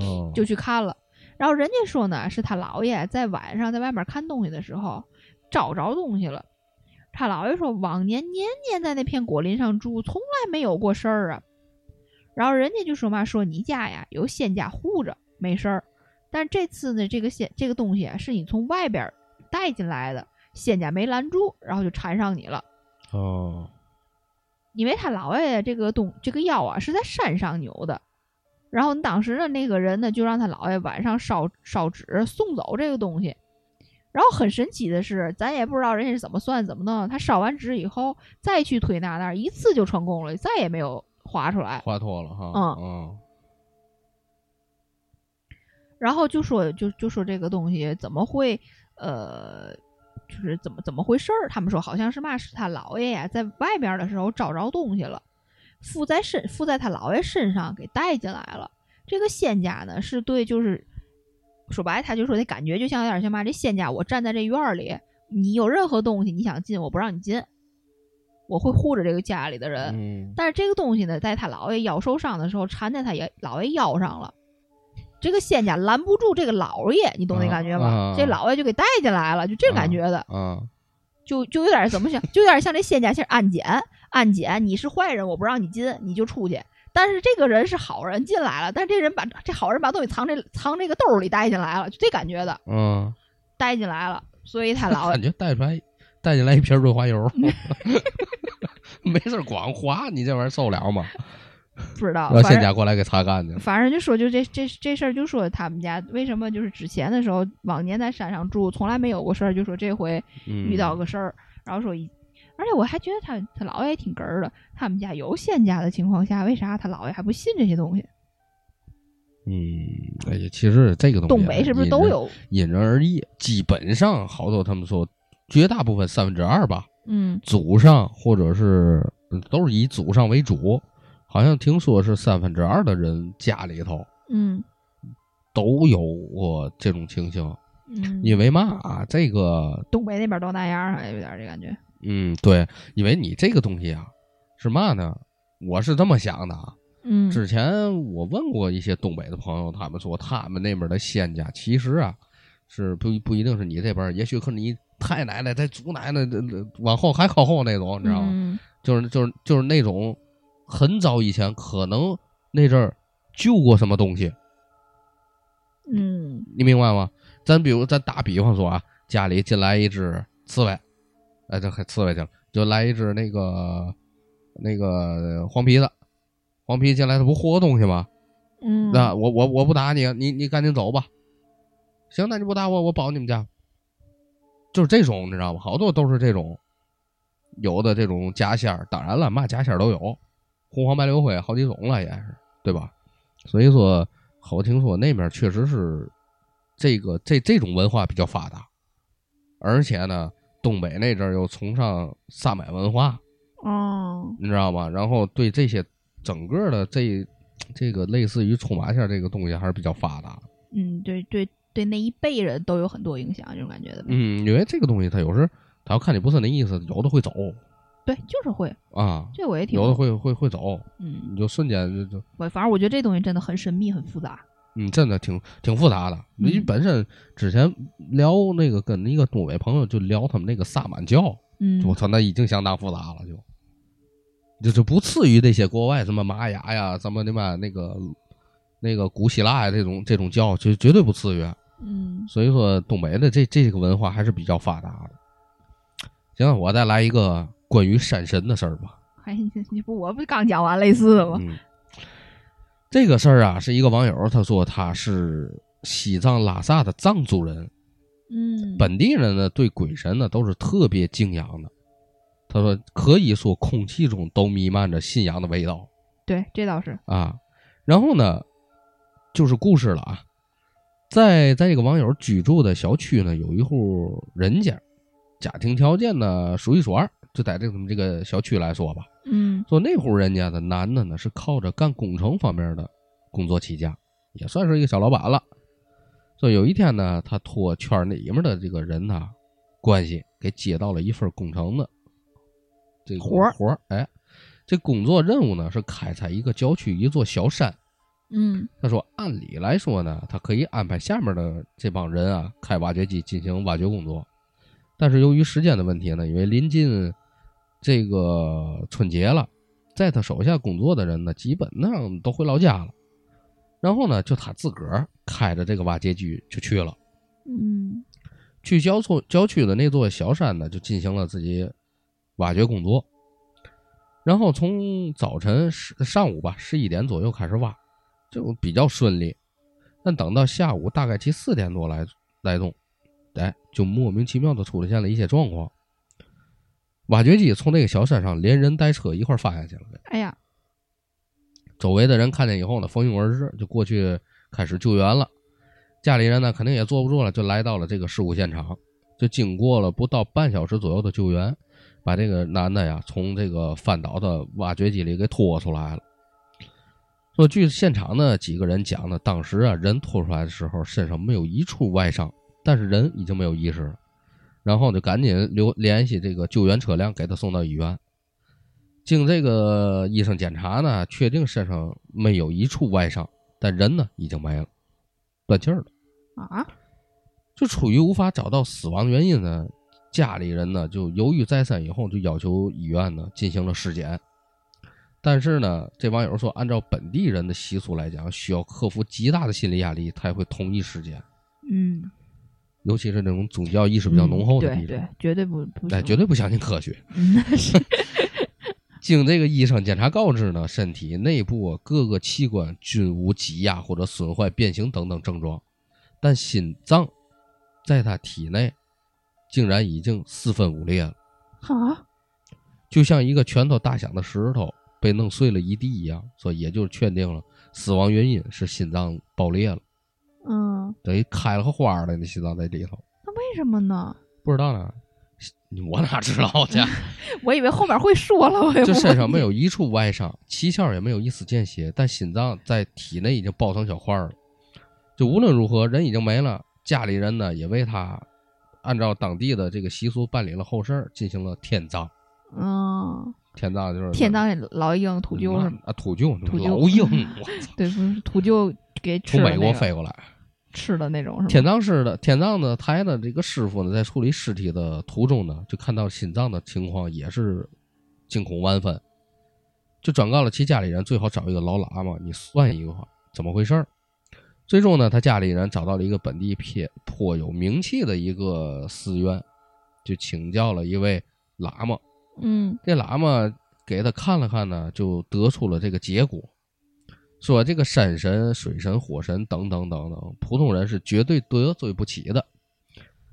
[SPEAKER 1] 哦
[SPEAKER 2] 就去看了。然后人家说呢，是他姥爷在晚上在外面看东西的时候找着东西了。他姥爷说，往年年年在那片果林上住，从来没有过事儿啊。然后人家就说嘛，说你家呀有仙家护着，没事儿。但这次呢，这个仙这个东西啊，是你从外边带进来的，仙家没拦住，然后就缠上你了。
[SPEAKER 1] 哦
[SPEAKER 2] 因为他姥爷这个东这个腰啊是在山上扭的，然后当时的那个人呢就让他姥爷晚上烧烧纸送走这个东西，然后很神奇的是，咱也不知道人家是怎么算怎么弄，他烧完纸以后再去推拿那儿一次就成功了，再也没有划出来。
[SPEAKER 1] 滑脱了哈。
[SPEAKER 2] 嗯
[SPEAKER 1] 嗯。
[SPEAKER 2] 然后就说就就说这个东西怎么会呃，就是怎么怎么回事儿？他们说好像是嘛，是他姥爷呀在外边的时候找着东西了，附在身附在他姥爷身上给带进来了。这个仙家呢是对，就是说白，他就说那感觉就像有点像嘛，这仙家我站在这院儿里，你有任何东西你想进，我不让你进，我会护着这个家里的人。
[SPEAKER 1] 嗯
[SPEAKER 2] 但是这个东西呢，在他姥爷腰受伤的时候缠在他爷姥爷腰上了。这个仙家拦不住这个老爷，你懂那感觉吗？这老爷就给带进来了，就这感觉的，
[SPEAKER 1] 啊
[SPEAKER 2] 就就有点怎么想，就有点像这仙家像安检，安检你是坏人，我不让你进，你就出去。但是这个人是好人进来了，但是这人把这好人把东西藏这藏这个兜里带进来了，就这感觉的
[SPEAKER 1] 嗯，
[SPEAKER 2] 带进来了，所以他老
[SPEAKER 1] 感觉带出来带进来一瓶润滑油，没事儿光滑，你这玩意儿受了吗？
[SPEAKER 2] 不知道，
[SPEAKER 1] 让仙家过来给擦干净。
[SPEAKER 2] 反正就说就这这这事儿，就说他们家为什么就是之前的时候往年在山上住，从来没有过事儿，就说这回
[SPEAKER 1] 嗯
[SPEAKER 2] 遇到个事儿，然后说一，而且我还觉得他他姥爷也挺哏儿的，他们家有仙家的情况下，为啥他姥爷还不信这些东西？
[SPEAKER 1] 嗯，哎呀，其实这个东西啊
[SPEAKER 2] 东北是不是都？有？
[SPEAKER 1] 因人而异，基本上好多他们说，绝大部分三分之二吧，
[SPEAKER 2] 嗯
[SPEAKER 1] 祖上或者是嗯都是以祖上为主。好像听说是三分之二的人家里头
[SPEAKER 2] 嗯
[SPEAKER 1] 都有过这种情形，
[SPEAKER 2] 嗯，
[SPEAKER 1] 因为嘛啊，这个
[SPEAKER 2] 东北那边都那样有点这感觉。
[SPEAKER 1] 嗯，对，因为你这个东西啊，是嘛呢？我是这么想的啊。
[SPEAKER 2] 嗯
[SPEAKER 1] 之前我问过一些东北的朋友，他们说他们那边的仙家其实啊，是不不一定是你这边，也许可能你太奶奶、在祖奶奶往后还靠后那种，你知道吗？
[SPEAKER 2] 嗯
[SPEAKER 1] 就是就是就是那种很早以前可能那阵儿救过什么东西，
[SPEAKER 2] 嗯
[SPEAKER 1] 你明白吗？咱比如咱打比方说啊，家里进来一只刺猬，哎，这还刺猬去了，就来一只那个那个黄皮子，黄皮进来，它不霍霍东西吗？
[SPEAKER 2] 嗯，
[SPEAKER 1] 那我我我不打你，你你赶紧走吧。行，那你不打我，我保你们家。就是这种，你知道吗？好多都是这种，有的这种家仙儿，当然了，嘛家仙儿都有，红黄白柳灰好几种了，也是，对吧？所以说，好听说那边确实是这个这这种文化比较发达，而且呢，东北那阵儿又崇尚萨满文化，
[SPEAKER 2] 哦，
[SPEAKER 1] 你知道吗？然后对这些整个的这这个类似于冲马线这个东西还是比较发达。
[SPEAKER 2] 嗯，对对对，那一辈人都有很多影响，这种感觉的。
[SPEAKER 1] 嗯，因为这个东西它有时他要看你不是那意思，有的会走
[SPEAKER 2] 对，就是会，
[SPEAKER 1] 啊，
[SPEAKER 2] 这我也挺
[SPEAKER 1] 有的会会会走，
[SPEAKER 2] 嗯，
[SPEAKER 1] 你就瞬间就就
[SPEAKER 2] 我反正我觉得这东西真的很神秘，很复杂。
[SPEAKER 1] 嗯，真的挺挺复杂的。你
[SPEAKER 2] 嗯
[SPEAKER 1] 本身之前聊那个跟一个东北朋友就聊他们那个萨满教，
[SPEAKER 2] 嗯，
[SPEAKER 1] 我操，那已经相当复杂了，就就就不次于那些国外什么玛雅呀，什么他妈那个那个古希腊呀这种这种教，就绝对不次于。
[SPEAKER 2] 嗯
[SPEAKER 1] 所以说，东北的这这个文化还是比较发达的。行，我再来一个关于山神的事儿吧。
[SPEAKER 2] 哎你你不我不刚讲完类似的吗？
[SPEAKER 1] 嗯，这个事儿啊，是一个网友他说他是西藏拉萨的藏族人，
[SPEAKER 2] 嗯，
[SPEAKER 1] 本地人呢对鬼神呢都是特别敬仰的。他说可以说空气中都弥漫着信仰的味道
[SPEAKER 2] 对，这倒是。
[SPEAKER 1] 啊。然后呢，就是故事了啊，在在这个网友居住的小区呢，有一户人家，家庭条件呢数一数二，就在这种这个小区来说吧。
[SPEAKER 2] 嗯
[SPEAKER 1] 说那户人家的男的呢是靠着干工程方面的工作起家，也算是一个小老板了。说有一天呢，他托圈里面的这个人呐关系给接到了一份工程的这个
[SPEAKER 2] 活儿
[SPEAKER 1] 活儿。哎，这工作任务呢是开采一个郊区一座小山。
[SPEAKER 2] 嗯
[SPEAKER 1] 他说，按理来说呢，他可以安排下面的这帮人啊开挖掘机进行挖掘工作，但是由于时间的问题呢，因为临近这个春节了，在他手下工作的人呢，基本上都回老家了。然后呢，就他自个儿开着这个挖掘机就去了，
[SPEAKER 2] 嗯
[SPEAKER 1] 去郊村郊区的那座小山呢，就进行了自己挖掘工作。然后从早晨十上午吧十一点左右开始挖，就比较顺利。但等到下午大概其四点多来来钟，哎，就莫名其妙的出现了一些状况。挖掘机从那个小山上连人带车一块儿翻下去了，
[SPEAKER 2] 哎呀，
[SPEAKER 1] 周围的人看见以后呢，蜂拥而至，就过去开始救援了。家里人呢，肯定也坐不住了，就来到了这个事故现场。就经过了不到半小时左右的救援，把这个男的呀从这个翻倒的挖掘机里给拖出来了。说据现场的几个人讲呢，当时啊人拖出来的时候身上没有一处外伤，但是人已经没有意识了。然后就赶紧留联系这个救援车辆，给他送到医院。经这个医生检查呢，确定身上没有一处外伤，但人呢已经没了，断气儿了。
[SPEAKER 2] 啊，
[SPEAKER 1] 就出于无法找到死亡原因呢，家里人呢就犹豫再三，以后就要求医院呢进行了尸检。但是呢，这网友说，按照本地人的习俗来讲，需要克服极大的心理压力才会同意尸检，
[SPEAKER 2] 嗯，
[SPEAKER 1] 尤其是那种宗教意识比较浓厚的地方，
[SPEAKER 2] 嗯对对，绝对不不
[SPEAKER 1] 哎，绝对不相信科学。
[SPEAKER 2] 嗯是
[SPEAKER 1] 经这个医生检查告知呢，身体内部啊各个器官均无挤压或者损坏、变形等等症状，但心脏在他体内竟然已经四分五裂了，
[SPEAKER 2] 啊，
[SPEAKER 1] 就像一个拳头大小的石头被弄碎了一地一样，所以也就确定了死亡原因是心脏爆裂了，
[SPEAKER 2] 嗯，
[SPEAKER 1] 等于开了个花儿了，那心脏在里头，
[SPEAKER 2] 那为什么呢？
[SPEAKER 1] 不知道呢，我哪知道去？
[SPEAKER 2] 我以为后面会说了，我也不
[SPEAKER 1] 就身上没
[SPEAKER 2] 有。
[SPEAKER 1] 一处外伤，七窍也没有一丝见血，但心脏在体内已经爆成小块儿了。就无论如何，人已经没了，家里人呢也为他按照当地的这个习俗办理了后事儿，进行了天葬。
[SPEAKER 2] 嗯，
[SPEAKER 1] 天葬就是
[SPEAKER 2] 天葬老鹰土鹫是吗？
[SPEAKER 1] 啊，土
[SPEAKER 2] 鹫，
[SPEAKER 1] 老鹰，
[SPEAKER 2] 对，不是土鹫给吃
[SPEAKER 1] 从美国飞过来，
[SPEAKER 2] 吃的那种是吗？
[SPEAKER 1] 天葬师的天葬的台的这个师傅呢，在处理尸体的途中呢，就看到心脏的情况也是惊恐万分，就转告了其家里人，最好找一个老喇嘛，你算一个怎么回事儿。最终呢，他家里人找到了一个本地偏颇有名气的一个寺院，就请教了一位喇嘛。
[SPEAKER 2] 嗯
[SPEAKER 1] 这喇嘛给他看了看呢，就得出了这个结果，说这个山神、水神、火神等等等等，普通人是绝对得罪不起的。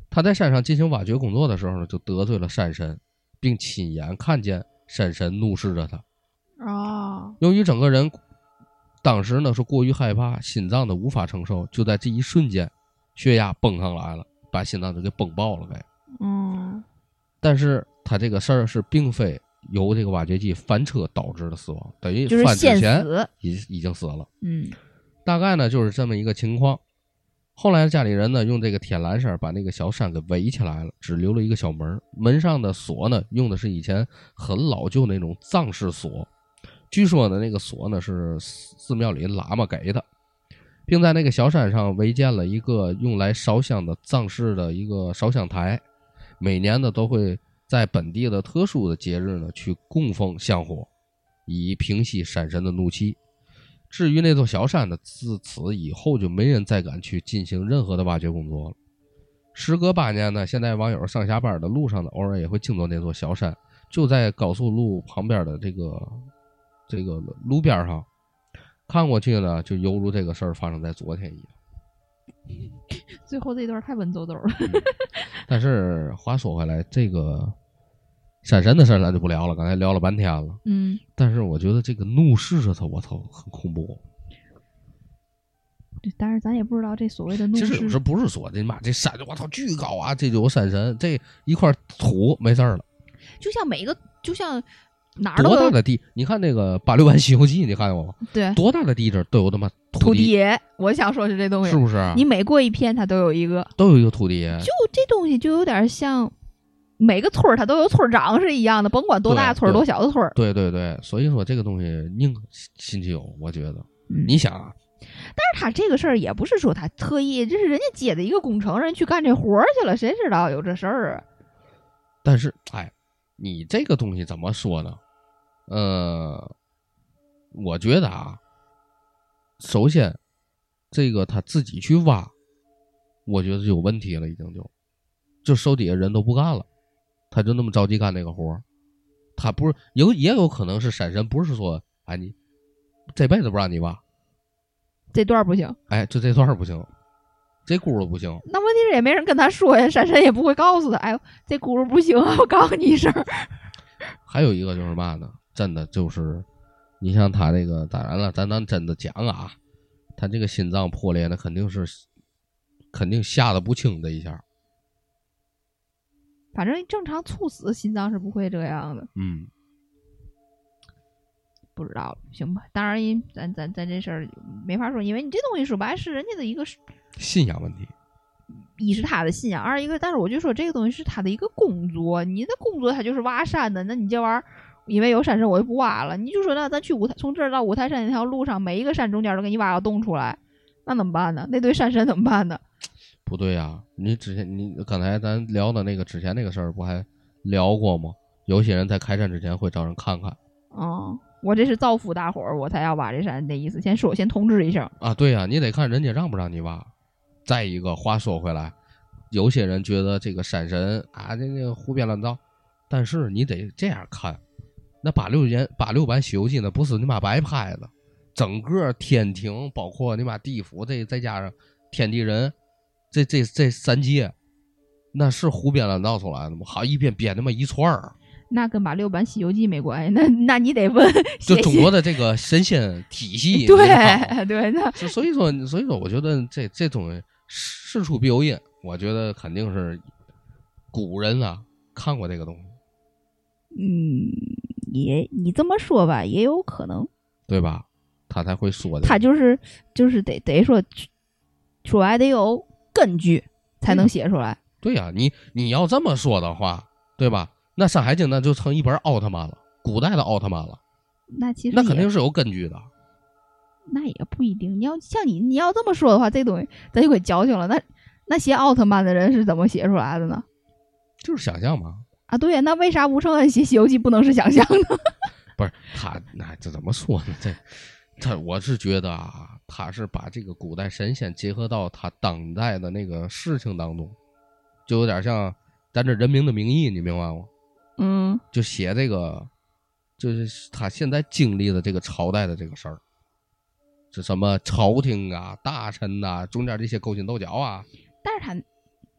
[SPEAKER 1] 他在山上进行挖掘工作的时候呢，就得罪了山神，并亲眼看见山神怒视着他。
[SPEAKER 2] 哦，
[SPEAKER 1] 由于整个人当时呢是过于害怕，心脏的无法承受，就在这一瞬间，血压蹦上来了，把心脏就给崩爆了，呗。
[SPEAKER 2] 嗯
[SPEAKER 1] 但是他这个事儿是并非由这个挖掘机翻车导致的死亡，等于
[SPEAKER 2] 就是现
[SPEAKER 1] 翻之前
[SPEAKER 2] 死，
[SPEAKER 1] 已已经死了。
[SPEAKER 2] 嗯
[SPEAKER 1] 大概呢就是这么一个情况。后来家里人呢用这个铁栏绳把那个小山给围起来了，只留了一个小门，门上的锁呢用的是以前很老旧那种藏式锁。据说呢那个锁呢是寺寺庙里喇嘛给的，并在那个小山上围建了一个用来烧香的藏式的一个烧香台，每年呢都会在本地的特殊的节日呢去供奉香火，以平息山神的怒气。至于那座小山呢，自此以后就没人再敢去进行任何的挖掘工作了。时隔八年呢，现在网友上下班的路上呢，偶尔也会经过那座小山，就在高速路旁边的这个这个路边上，看过去呢，就犹如这个事儿发生在昨天一样。
[SPEAKER 2] 最后这段太文绉绉了。
[SPEAKER 1] 但是话说回来，这个山神的事儿咱就不聊了，刚才聊了半天了。
[SPEAKER 2] 嗯，
[SPEAKER 1] 但是我觉得这个怒视着他，我操，很恐怖。
[SPEAKER 2] 对但是咱也不知道这所谓的怒视
[SPEAKER 1] 其实有时不是说这妈这山，我操巨高啊，这就有山神，这一块土没事儿了。
[SPEAKER 2] 就像每一个，就像哪儿都
[SPEAKER 1] 多大的地？你看那个八六版《西游记》，你看过吗？
[SPEAKER 2] 对
[SPEAKER 1] 多大的地这都有他妈
[SPEAKER 2] 土
[SPEAKER 1] 地，
[SPEAKER 2] 爷，我想说是这东西，
[SPEAKER 1] 是不是？啊
[SPEAKER 2] 你每过一片，它都有一个，
[SPEAKER 1] 都有一个土地爷，
[SPEAKER 2] 就这东西就有点像每个村儿它都有村儿长是一样的，甭管多大的村儿多小的村儿。
[SPEAKER 1] 对对对，所以说这个东西宁可信其有，我觉得。
[SPEAKER 2] 嗯
[SPEAKER 1] 你想啊，
[SPEAKER 2] 但是他这个事儿也不是说他特意，这是人家接的一个工程，人去干这活儿去了，谁知道有这事儿啊？
[SPEAKER 1] 但是哎，你这个东西怎么说呢？呃，我觉得啊，首先这个他自己去挖，我觉得就有问题了，已经就就手底下人都不干了，他就那么着急干那个活儿。他不是有也有可能是山神，不是说哎你这辈子不让你挖，
[SPEAKER 2] 这段儿不行，
[SPEAKER 1] 哎就这段儿不行，这轱辘不行，
[SPEAKER 2] 那问题是也没人跟他说呀，珊珊也不会告诉他，哎呦，这轱辘不行啊，我告诉你一声。
[SPEAKER 1] 还有一个就是嘛呢，真的就是，你像他这个，当然了，咱咱真的讲啊，他这个心脏破裂，那肯定是，肯定吓得不轻的一下，
[SPEAKER 2] 反正正常猝死心脏是不会这样的，
[SPEAKER 1] 嗯，
[SPEAKER 2] 不知道了，行吧。当然，因咱咱咱这事儿没法说，因为你这东西说白是人家的一个
[SPEAKER 1] 信仰问题，
[SPEAKER 2] 一是他的信仰，二一个，但是我就说这个东西是他的一个工作，你的工作他就是挖山的，那你这玩意儿，因为有山神我就不挖了，你就说那咱去五台，从这儿到五台山那条路上，每一个山中间都给你挖个洞出来，那怎么办呢？那堆山神怎么办呢？
[SPEAKER 1] 不对呀、你之前你刚才咱聊的那个之前那个事儿不还聊过吗？有些人在开山之前会找人看看
[SPEAKER 2] 哦，我这是造福大伙儿，我才要挖这山的意思。先说，先通知一声。
[SPEAKER 1] 啊，对呀、你得看人家让不让你挖。再一个，话说回来，有些人觉得这个山神啊，这个胡编乱造，但是你得这样看，那八六年八六版《西游记》那不是你妈白拍的，整个天庭，包括你妈地府，这再加上天地人，这这这三界，那是胡编乱造出来的吗？好一编编那么一串儿，
[SPEAKER 2] 那跟八六版《西游记》没关系，那那你得问
[SPEAKER 1] 就 中国的这个神仙体系，
[SPEAKER 2] 对对，那
[SPEAKER 1] 所所以说，所以说，我觉得这这东西事出必有因，我觉得肯定是古人啊看过这个东西，
[SPEAKER 2] 嗯，也你这么说吧，也有可能，
[SPEAKER 1] 对吧？他才会说的。
[SPEAKER 2] 他就是就是得得说，说来得有根据才能写出来。
[SPEAKER 1] 对呀、你你要这么说的话，对吧？那《山海经》那就成一本奥特曼了，古代的奥特曼了，
[SPEAKER 2] 那其实
[SPEAKER 1] 那肯定是有根据的。
[SPEAKER 2] 那也不一定。你要像你你要这么说的话，这东西咱就给矫情了。那那写奥特曼的人是怎么写出来的呢？
[SPEAKER 1] 就是想象嘛。
[SPEAKER 2] 啊，对呀，那为啥吴承恩写《西游记》不能是想象呢？
[SPEAKER 1] 不是他，那这怎么说呢？这他我是觉得啊，他是把这个古代神仙结合到他当代的那个事情当中，就有点像咱这《人民的名义》，你明白吗？
[SPEAKER 2] 嗯，
[SPEAKER 1] 就写这个，就是他现在经历的这个朝代的这个事儿，这什么朝廷啊、大臣呐、中间这些勾心斗角啊，
[SPEAKER 2] 但是他，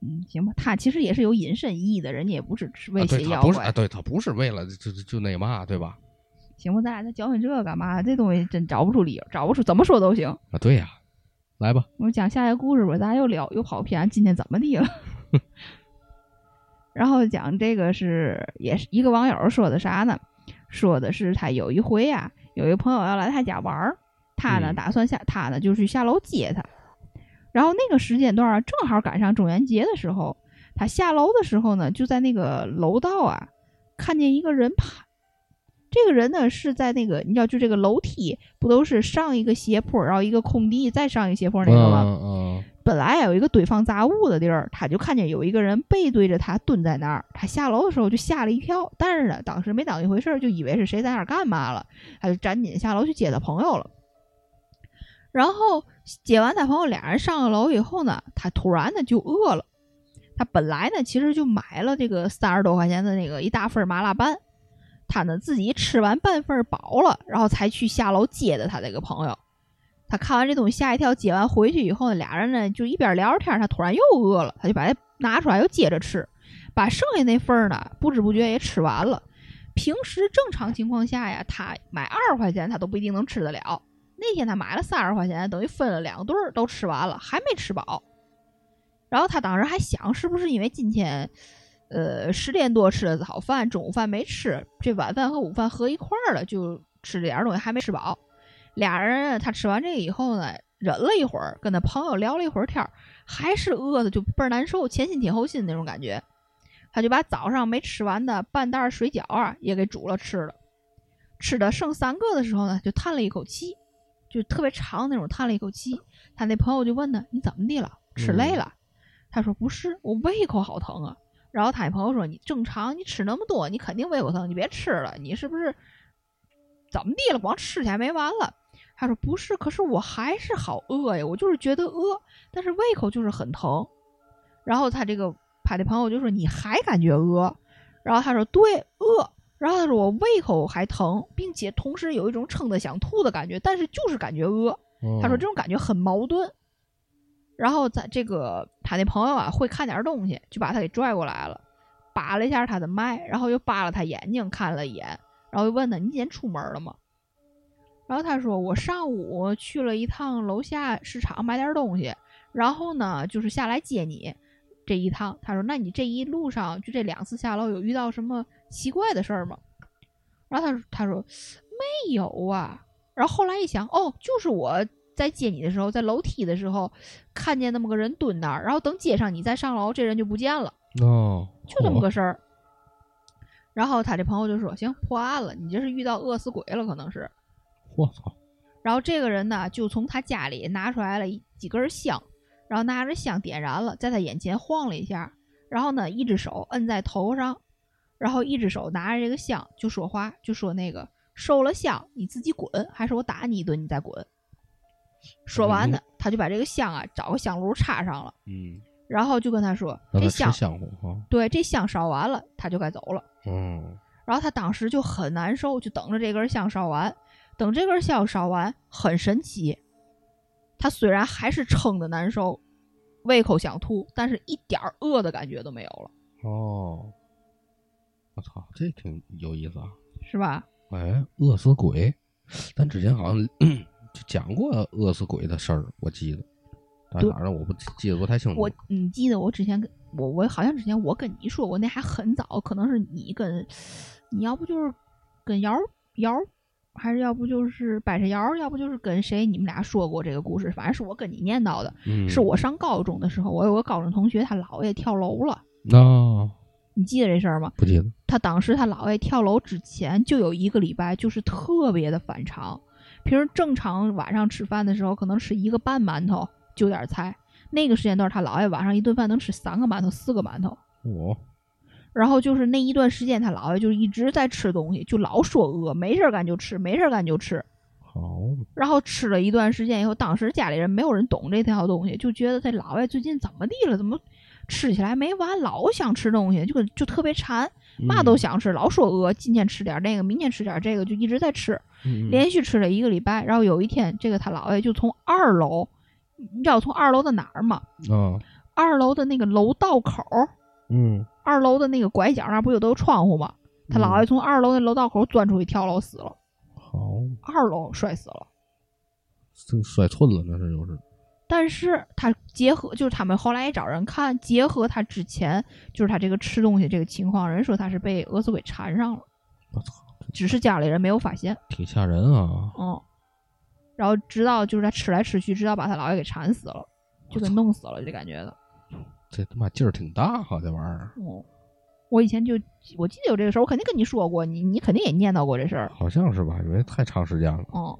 [SPEAKER 2] 嗯，行吧，他其实也是有隐身意义的，人家也不是是为
[SPEAKER 1] 啊对
[SPEAKER 2] 写妖怪。
[SPEAKER 1] 他不是啊，对他不是为了就就就那嘛，对吧？
[SPEAKER 2] 行吧，咱俩再矫情这个干嘛？这东西真找不出理由，找不出怎么说都行。
[SPEAKER 1] 啊，对呀、来吧，
[SPEAKER 2] 我们讲下一个故事吧，咱又聊又跑偏，今天怎么地了？然后讲这个是也是一个网友说的啥呢？说的是他有一回呀、有一个朋友要来他家玩儿，他呢
[SPEAKER 1] 嗯
[SPEAKER 2] 打算下他呢就去下楼接他，然后那个时间段啊正好赶上中元节的时候，他下楼的时候呢就在那个楼道啊看见一个人爬。这个人呢是在那个，你知道，就这个楼梯不都是上一个斜坡，然后一个空地，再上一个斜坡那个吗？
[SPEAKER 1] 嗯嗯
[SPEAKER 2] 本来有一个堆放杂物的地儿，他就看见有一个人背对着他蹲在那儿。他下楼的时候就吓了一跳，但是呢，当时没当一回事儿，就以为是谁在那儿干嘛了，他就赶紧下楼去接他朋友了。然后接完他朋友，俩人上了楼以后呢，他突然呢就饿了。他本来呢其实就买了这个三十多块钱的那个一大份麻辣拌，他呢自己吃完半份儿饱了，然后才去下楼接的他这个朋友。他看完这东西吓一跳，接完回去以后呢，俩人呢就一边聊着天，他突然又饿了，他就把它拿出来又接着吃，把剩下那份儿呢不知不觉也吃完了。平时正常情况下呀，他买二十块钱他都不一定能吃得了。那天他买了三十块钱，等于分了两顿儿都吃完了，还没吃饱。然后他当时还想，是不是因为今天，呃，十点多吃的早饭，中午饭没吃，这晚饭和午饭合一块儿了，就吃这点东西还没吃饱。俩人他吃完这个以后呢，忍了一会儿，跟他朋友聊了一会儿天儿，还是饿的就倍儿难受，前心贴后心那种感觉。他就把早上没吃完的半袋水饺啊也给煮了吃了。吃的剩三个的时候呢，就叹了一口气，就特别长那种叹了一口气。他那朋友就问他：“你怎么的了？吃累了？”他说：“不是，我胃口好疼啊。”然后他那朋友说：“你正常，你吃那么多，你肯定胃口疼，你别吃了，你是不是怎么地了？光吃起来没完了。”他说：“不是，可是我还是好饿呀，我就是觉得饿，但是胃口就是很疼。”然后他这个他的朋友就说：“你还感觉饿？”然后他说：“对，饿。”然后他说：“我胃口还疼，并且同时有一种撑得想吐的感觉，但是就是感觉饿。”
[SPEAKER 1] 嗯，
[SPEAKER 2] 他说这种感觉很矛盾。然后在这个他那朋友啊会看点东西，就把他给拽过来了，扒了一下他的脉，然后又扒了他眼睛看了一眼，然后又问他：“你今天出门了吗？”然后他说：“我上午去了一趟楼下市场买点东西，然后呢就是下来接你这一趟。”他说：“那你这一路上就这两次下楼有遇到什么奇怪的事儿吗？”然后他说：“他说没有啊。”然后后来一想，哦，就是我在接你的时候，在楼梯的时候看见那么个人蹲那儿，然后等接上你再上楼，这人就不见了，
[SPEAKER 1] 哦，
[SPEAKER 2] 就这么个事儿。然后他这朋友就说：“行，破案了，你这是遇到饿死鬼了，可能是。”
[SPEAKER 1] 我操，
[SPEAKER 2] 然后这个人呢，就从他家里拿出来了一几根香，然后拿着香点燃了，在他眼前晃了一下，然后呢，一只手摁在头上，然后一只手拿着这个香就说话，就说那个收了香你自己滚，还是我打你一顿你再滚。说完呢，他就把这个香啊找个香炉插上了，
[SPEAKER 1] 嗯，
[SPEAKER 2] 然后就跟他说这香
[SPEAKER 1] 香火哈，
[SPEAKER 2] 对这香烧完了，他就该走了。
[SPEAKER 1] 嗯，
[SPEAKER 2] 然后他当时就很难受，就等着这根香烧完。等这根香烧完，很神奇，他虽然还是撑的难受，胃口想吐，但是一点儿饿的感觉都没有了，
[SPEAKER 1] 哦，我操，这挺有意思啊。
[SPEAKER 2] 是吧？
[SPEAKER 1] 哎，饿死鬼，咱之前好像 就讲过饿死鬼的事儿，我记得，但
[SPEAKER 2] 对
[SPEAKER 1] 反正我不记得不太清楚。
[SPEAKER 2] 我你记得我之前跟我我好像之前我跟你说过，那还很早，可能是你跟你要不就是跟瑶瑶，还是要不就是白着瑶，要不就是跟谁你们俩说过这个故事，反正是我跟你念叨的。
[SPEAKER 1] 嗯，
[SPEAKER 2] 是我上高中的时候，我有个高中同学，他姥爷跳楼了，
[SPEAKER 1] 那、
[SPEAKER 2] 你记得这事儿吗？
[SPEAKER 1] 不记得。
[SPEAKER 2] 他当时他姥爷跳楼之前就有一个礼拜，就是特别的反常，平时正常晚上吃饭的时候，可能吃一个半馒头，就点菜。那个时间段，他姥爷晚上一顿饭能吃三个馒头、四个馒头。
[SPEAKER 1] 我
[SPEAKER 2] 然后就是那一段时间，他姥爷就一直在吃东西，就老说饿，没事儿干就吃，没事儿干就吃。
[SPEAKER 1] 好，
[SPEAKER 2] 然后吃了一段时间以后，当时家里人没有人懂这套东西，就觉得这姥爷最近怎么地了？怎么吃起来没完，老想吃东西，就就特别馋，嘛都想吃，老说饿，今天吃点那个，明天吃点这个，就一直在吃，
[SPEAKER 1] 嗯
[SPEAKER 2] 连续吃了一个礼拜。然后有一天，这个他姥爷就从二楼，你知道从二楼的哪儿吗？
[SPEAKER 1] 啊，
[SPEAKER 2] 二楼的那个楼道口儿，
[SPEAKER 1] 嗯，
[SPEAKER 2] 二楼的那个拐角那儿不有都有窗户吗？他姥爷从二楼那楼道口钻出去跳楼死了，
[SPEAKER 1] 好，
[SPEAKER 2] 二楼摔死了。
[SPEAKER 1] 这摔寸了，那是就是，
[SPEAKER 2] 但是他结合，就是他们后来也找人看，结合他之前就是他这个吃东西这个情况，人说他是被饿死鬼缠上了，
[SPEAKER 1] 我操，
[SPEAKER 2] 只是家里人没有发现。
[SPEAKER 1] 挺吓人啊！
[SPEAKER 2] 嗯，然后直到就是他吃来吃去，直到把他姥爷给缠死了，就给弄死了，这感觉的。
[SPEAKER 1] 这他妈劲儿挺大哈，这玩意儿
[SPEAKER 2] 哦，我以前就我记得有这个事儿，我肯定跟你说过，你你肯定也念叨过这事儿。
[SPEAKER 1] 好像是吧？因为太长时间了。
[SPEAKER 2] 嗯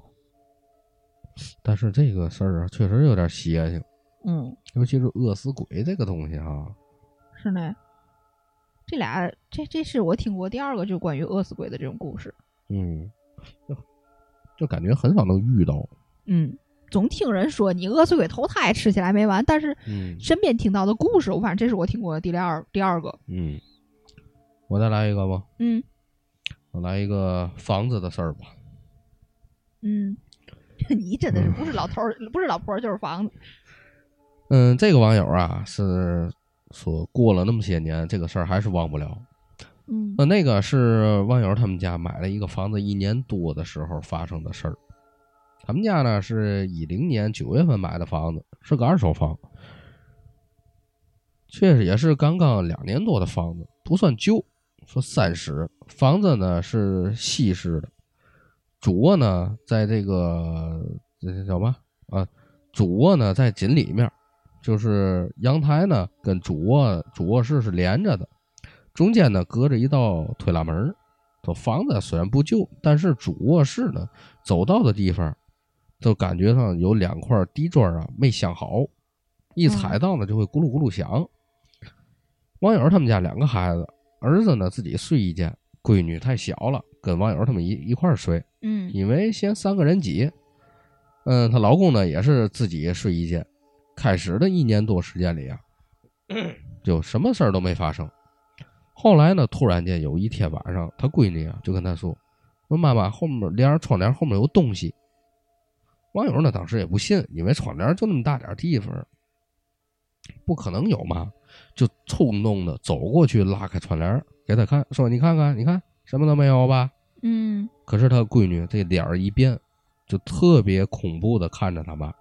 [SPEAKER 1] 但是这个事儿啊，确实有点邪性，
[SPEAKER 2] 嗯，
[SPEAKER 1] 尤其是饿死鬼这个东西哈。
[SPEAKER 2] 是呢。这俩这这是我听过第二个就关于饿死鬼的这种故事。
[SPEAKER 1] 嗯，就就感觉很少能遇到。
[SPEAKER 2] 嗯，总听人说你饿死鬼投胎吃起来没完，但是
[SPEAKER 1] 嗯
[SPEAKER 2] 身边听到的故事，我反正这是我听过的第二第二个。
[SPEAKER 1] 嗯，我再来一个吧，
[SPEAKER 2] 嗯
[SPEAKER 1] 我来一个房子的事儿吧。
[SPEAKER 2] 嗯，你真的是不是老头儿，不是老婆儿就是房子。
[SPEAKER 1] 嗯，这个网友啊是说过了那么些年，这个事儿还是忘不了。
[SPEAKER 2] 嗯
[SPEAKER 1] 呃，那个是网友他们家买了一个房子一年多的时候发生的事儿。他们家呢是一零年九月份买的房子，是个二手房，确实也是刚刚两年多的房子，不算旧，说三室。房子呢是西式的，主卧呢在这个这这叫嘛啊？主卧呢在紧里面，就是阳台呢跟主卧主卧室是连着的。中间呢隔着一道推拉门儿。这房子虽然不旧，但是主卧室呢走到的地方，就感觉上有两块地砖啊没镶好，一踩到呢就会咕噜咕噜响。网友他们家两个孩子，儿子呢自己睡一间，闺女太小了，跟网友他们一一块儿睡，
[SPEAKER 2] 嗯
[SPEAKER 1] 因为嫌三个人挤。嗯，她老公呢也是自己睡一间。开始的一年多时间里啊，就什么事儿都没发生。后来呢，突然间有一天晚上，她闺女啊就跟她说：“说妈妈，后面帘儿窗帘后面有东西。”网友呢当时也不信，因为窗帘就那么大点地方，不可能有嘛，就冲动的走过去拉开窗帘儿给他看，说：“你看看，你看什么都没有吧？”
[SPEAKER 2] 嗯
[SPEAKER 1] 可是他闺女这脸儿一变，就特别恐怖的看着他妈，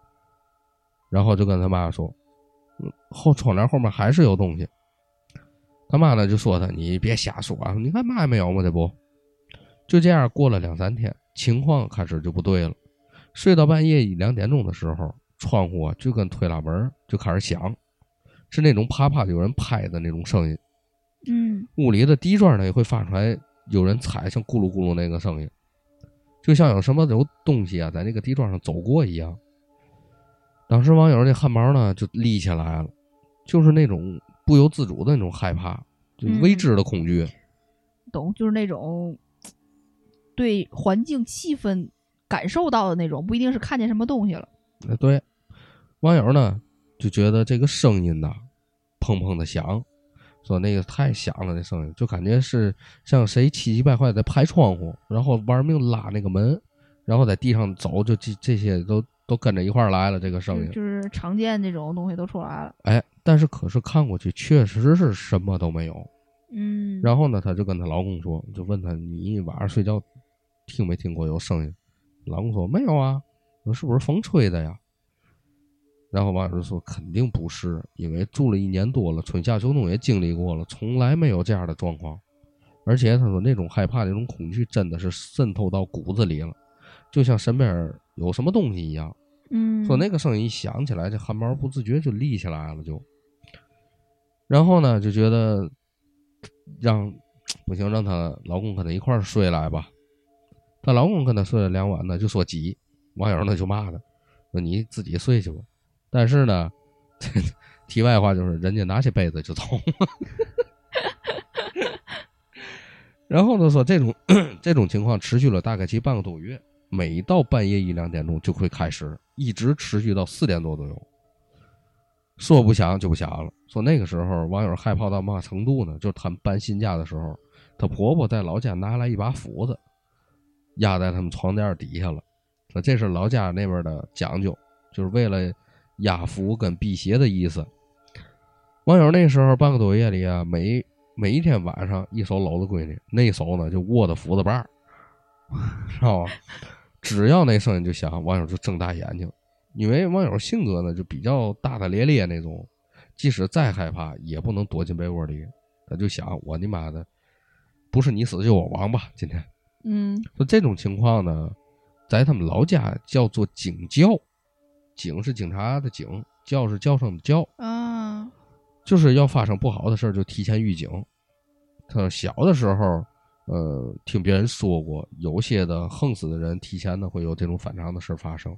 [SPEAKER 1] 然后就跟他妈说：“嗯后窗帘后面还是有东西。”他妈呢就说他：“你别瞎说啊！你看嘛也没有嘛，这不。”就这样过了两三天，情况开始就不对了。睡到半夜一两点钟的时候，窗户啊就跟推拉门就开始响，是那种啪啪有人拍的那种声音。
[SPEAKER 2] 嗯
[SPEAKER 1] 屋里的地砖呢也会发出来有人踩像咕噜咕噜那个声音，就像有什么有东西啊在那个地砖上走过一样。当时网友这汗毛呢就立起来了，就是那种不由自主的那种害怕，就未知的恐惧。
[SPEAKER 2] 懂，就是那种对环境气氛感受到的那种，不一定是看见什么东西了。
[SPEAKER 1] 哎，对，网友呢就觉得这个声音呐，砰砰的响，说那个太响了，那声音就感觉是像谁气急败坏在拍窗户，然后玩命拉那个门，然后在地上走，就这这些都都跟着一块儿来了，这个声音。
[SPEAKER 2] 就就是常见这种东西都出来了。
[SPEAKER 1] 哎，但是可是看过去确实是什么都没有。
[SPEAKER 2] 嗯，
[SPEAKER 1] 然后呢，她就跟她老公说，就问她你晚上睡觉听没听过有声音？老公说没有啊，我说是不是风吹的呀？然后网友就说肯定不是，因为住了一年多了，春夏秋冬也经历过了，从来没有这样的状况。而且他说那种害怕、那种恐惧真的是渗透到骨子里了，就像身边有什么东西一样。
[SPEAKER 2] 嗯，
[SPEAKER 1] 说那个声音一响起来，这汗毛不自觉就立起来了，就。然后呢，就觉得让不行，让她老公跟她一块儿睡来吧。她老公跟她睡了两晚呢，就说挤，网友呢就骂她，说你自己睡去吧。但是呢，题外话就是，人家拿起被子就走。然后呢，说这种 这种情况持续了大概其半个多月，每到半夜一两点钟就会开始，一直持续到四点多左右。说不响就不响了。说那个时候网友害怕到嘛程度呢？就是他们搬新家的时候，她婆婆在老家拿来一把斧子，压在他们床垫底下了。说这是老家那边的讲究，就是为了压服跟辟邪的意思。网友那时候半个多月里啊，每每一天晚上一手搂着闺女，那手呢就握着斧子把儿，知道吧？只要那声音就响，网友就睁大眼睛，因为网友性格呢就比较大大咧咧那种，即使再害怕也不能躲进被窝里，他就想我你妈的，不是你死就我亡吧？今天
[SPEAKER 2] 嗯
[SPEAKER 1] 说这种情况呢，在他们老家叫做警教，警是警察的警，教是叫声的叫，
[SPEAKER 2] 啊，
[SPEAKER 1] 就是要发生不好的事儿就提前预警。他小的时候，呃，听别人说过，有些的横死的人提前呢会有这种反常的事发生。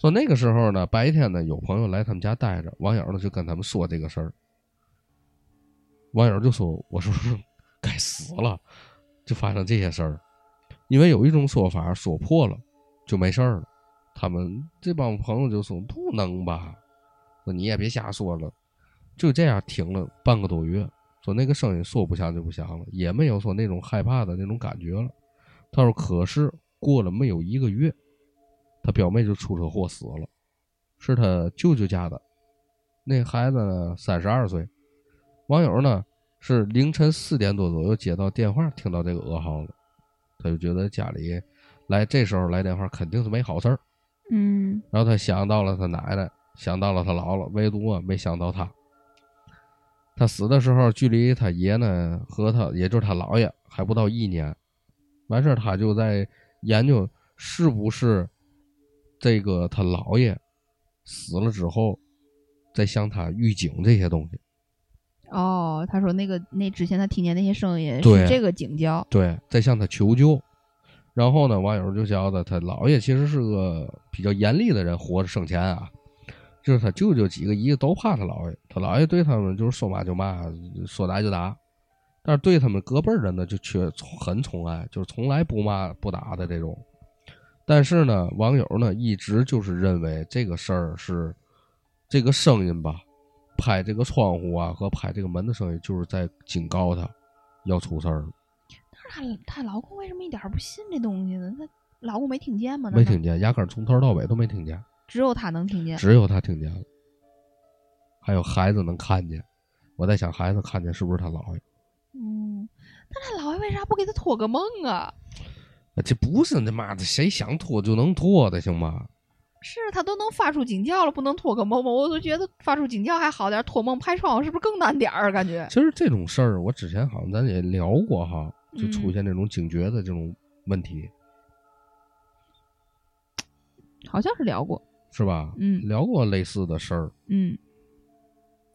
[SPEAKER 1] 说那个时候呢，白天呢有朋友来他们家待着，网友呢就跟他们说这个事儿。网友就说：“我说该死了，就发生这些事儿。因为有一种说法，说破了就没事儿了。他们这帮朋友就说不能吧，说你也别瞎说了。就这样停了半个多月，说那个声音说不响就不响了，也没有说那种害怕的那种感觉了。他说可是过了没有一个月，他表妹就出车祸死了，是他舅舅家的。那孩子，三十二岁。网友呢是凌晨四点多左右接到电话，听到这个噩耗了，他就觉得家里来这时候来电话肯定是没好事儿。
[SPEAKER 2] 嗯
[SPEAKER 1] 然后他想到了他奶奶，想到了他姥姥，唯独啊没想到他。他死的时候，距离他爷呢和他，也就是他姥爷还不到一年。完事儿，他就在研究是不是这个他姥爷死了之后，在向他预警这些东西。
[SPEAKER 2] 哦，他说那个那之前他听见那些声音是这个警叫，
[SPEAKER 1] 对，在向他求救。然后呢，网友就觉得他姥爷其实是个比较严厉的人，活着生前啊，就是他舅舅几个姨都怕他姥爷，他姥爷对他们就是说骂就骂，说打就打，但是对他们隔辈人呢就却很宠爱，就是从来不骂不打的这种。但是呢，网友呢一直就是认为这个事儿是这个声音吧，拍这个窗户啊和拍这个门的声音，就是在警告他要出事儿了。
[SPEAKER 2] 但是她她老公为什么一点儿不信这东西呢？她老公没听见吗？
[SPEAKER 1] 没听见，压根儿从头到尾都没听见，
[SPEAKER 2] 只有他能听见。
[SPEAKER 1] 只有他听见了。还有孩子能看见，我在想孩子看见是不是他姥爷？
[SPEAKER 2] 嗯，那他姥爷为啥不给他托个梦啊？
[SPEAKER 1] 这不是他妈的谁想托就能托的，行吗？
[SPEAKER 2] 是他都能发出警叫了，不能托个梦吗？我都觉得发出警叫还好点儿，托梦拍窗户是不是更难点儿？感觉
[SPEAKER 1] 其实这种事儿，我之前好像咱也聊过哈，就
[SPEAKER 2] 嗯
[SPEAKER 1] 出现这种警觉的这种问题，
[SPEAKER 2] 好像是聊过，
[SPEAKER 1] 是吧？
[SPEAKER 2] 嗯
[SPEAKER 1] 聊过类似的事儿。
[SPEAKER 2] 嗯，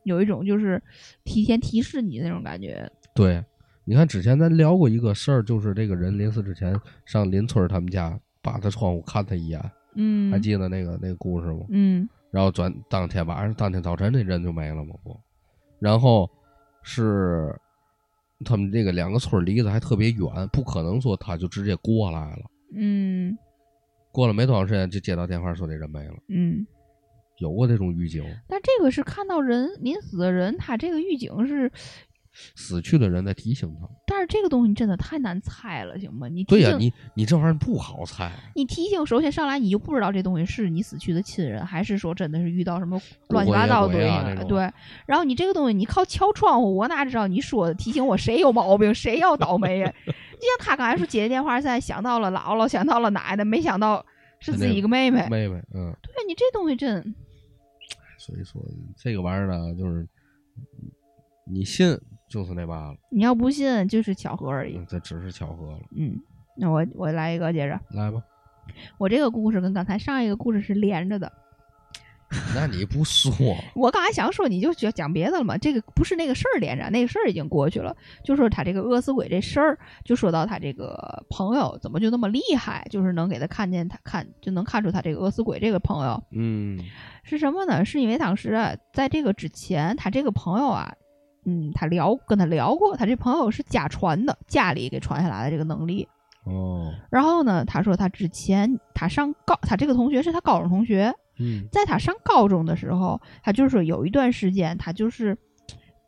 [SPEAKER 2] 有一种就是提前提示你那种感觉。
[SPEAKER 1] 对，你看之前咱聊过一个事儿，就是这个人临死之前上邻村儿他们家，扒他窗户看他一眼，
[SPEAKER 2] 嗯，
[SPEAKER 1] 还记得那个那个故事吗？
[SPEAKER 2] 嗯
[SPEAKER 1] 然后转当天晚上、当天早晨那人就没了嘛不，然后是他们这个两个村儿离得还特别远，不可能说他就直接过来了。
[SPEAKER 2] 嗯。
[SPEAKER 1] 过了没多长时间就接到电话说这人没了，
[SPEAKER 2] 嗯，
[SPEAKER 1] 有过这种预警，
[SPEAKER 2] 但这个是看到人临死的人，他这个预警是，
[SPEAKER 1] 死去的人在提醒他。
[SPEAKER 2] 但是这个东西真的太难猜了，行吗？你
[SPEAKER 1] 对呀、你你这玩意儿不好猜，
[SPEAKER 2] 你提醒，首先上来你就不知道这东西是你死去的亲人，还是说真的是遇到什么乱七八糟的东西对，然后你这个东西你靠敲窗户，我哪知道你说的提醒我谁有毛病，谁要倒霉呀？就像他刚才说接电话，现在想到了姥姥，想到了奶奶，没想到是自己一个妹妹。
[SPEAKER 1] 妹妹，嗯，
[SPEAKER 2] 对你这东西真，
[SPEAKER 1] 所以说这个玩意儿呢，就是你信就是那罢了，
[SPEAKER 2] 你要不信就是巧合而已。
[SPEAKER 1] 嗯，这只是巧合了。
[SPEAKER 2] 嗯，那我我来一个接着，
[SPEAKER 1] 来吧，
[SPEAKER 2] 我这个故事跟刚才上一个故事是连着的。
[SPEAKER 1] 那你不说，
[SPEAKER 2] 我刚才想说，你就讲讲别的了嘛？这个不是那个事儿连着，那个事儿已经过去了。就说他这个饿死鬼这事儿，就说到他这个朋友怎么就那么厉害，就是能给他看见他看就能看出他这个饿死鬼这个朋友
[SPEAKER 1] 嗯
[SPEAKER 2] 是什么呢？是因为当时啊，在这个之前，他这个朋友啊，嗯，他聊跟他聊过，他这朋友是家传的，家里给传下来的这个能力。
[SPEAKER 1] 哦，
[SPEAKER 2] 然后呢，他说他之前他上高，他这个同学是他高中同学，
[SPEAKER 1] 嗯
[SPEAKER 2] 在他上高中的时候，他就是说有一段时间，他就是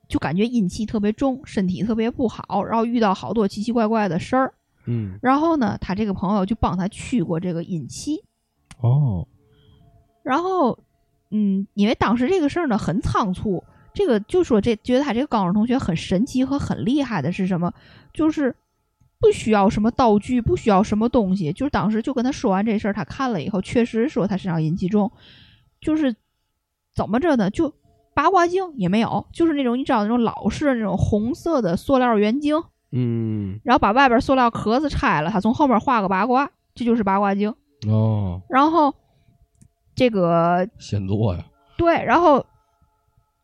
[SPEAKER 2] 就感觉阴气特别重，身体特别不好，然后遇到好多奇奇怪怪的事儿。
[SPEAKER 1] 嗯
[SPEAKER 2] 然后呢，他这个朋友就帮他驱过这个阴气。
[SPEAKER 1] 哦，
[SPEAKER 2] 然后，嗯，因为当时这个事儿呢很仓促，这个就说这觉得他这个高中同学很神奇和很厉害的是什么？就是不需要什么道具，不需要什么东西，就是当时就跟他说完这事儿，他看了以后，确实说他身上阴气重，就是怎么着呢？就八卦镜也没有，就是那种你知道那种老式的那种红色的塑料圆镜，
[SPEAKER 1] 嗯
[SPEAKER 2] 然后把外边塑料壳子拆了，他从后面画个八卦，这就是八卦镜。
[SPEAKER 1] 哦，
[SPEAKER 2] 然后这个
[SPEAKER 1] 现做呀，
[SPEAKER 2] 对，然后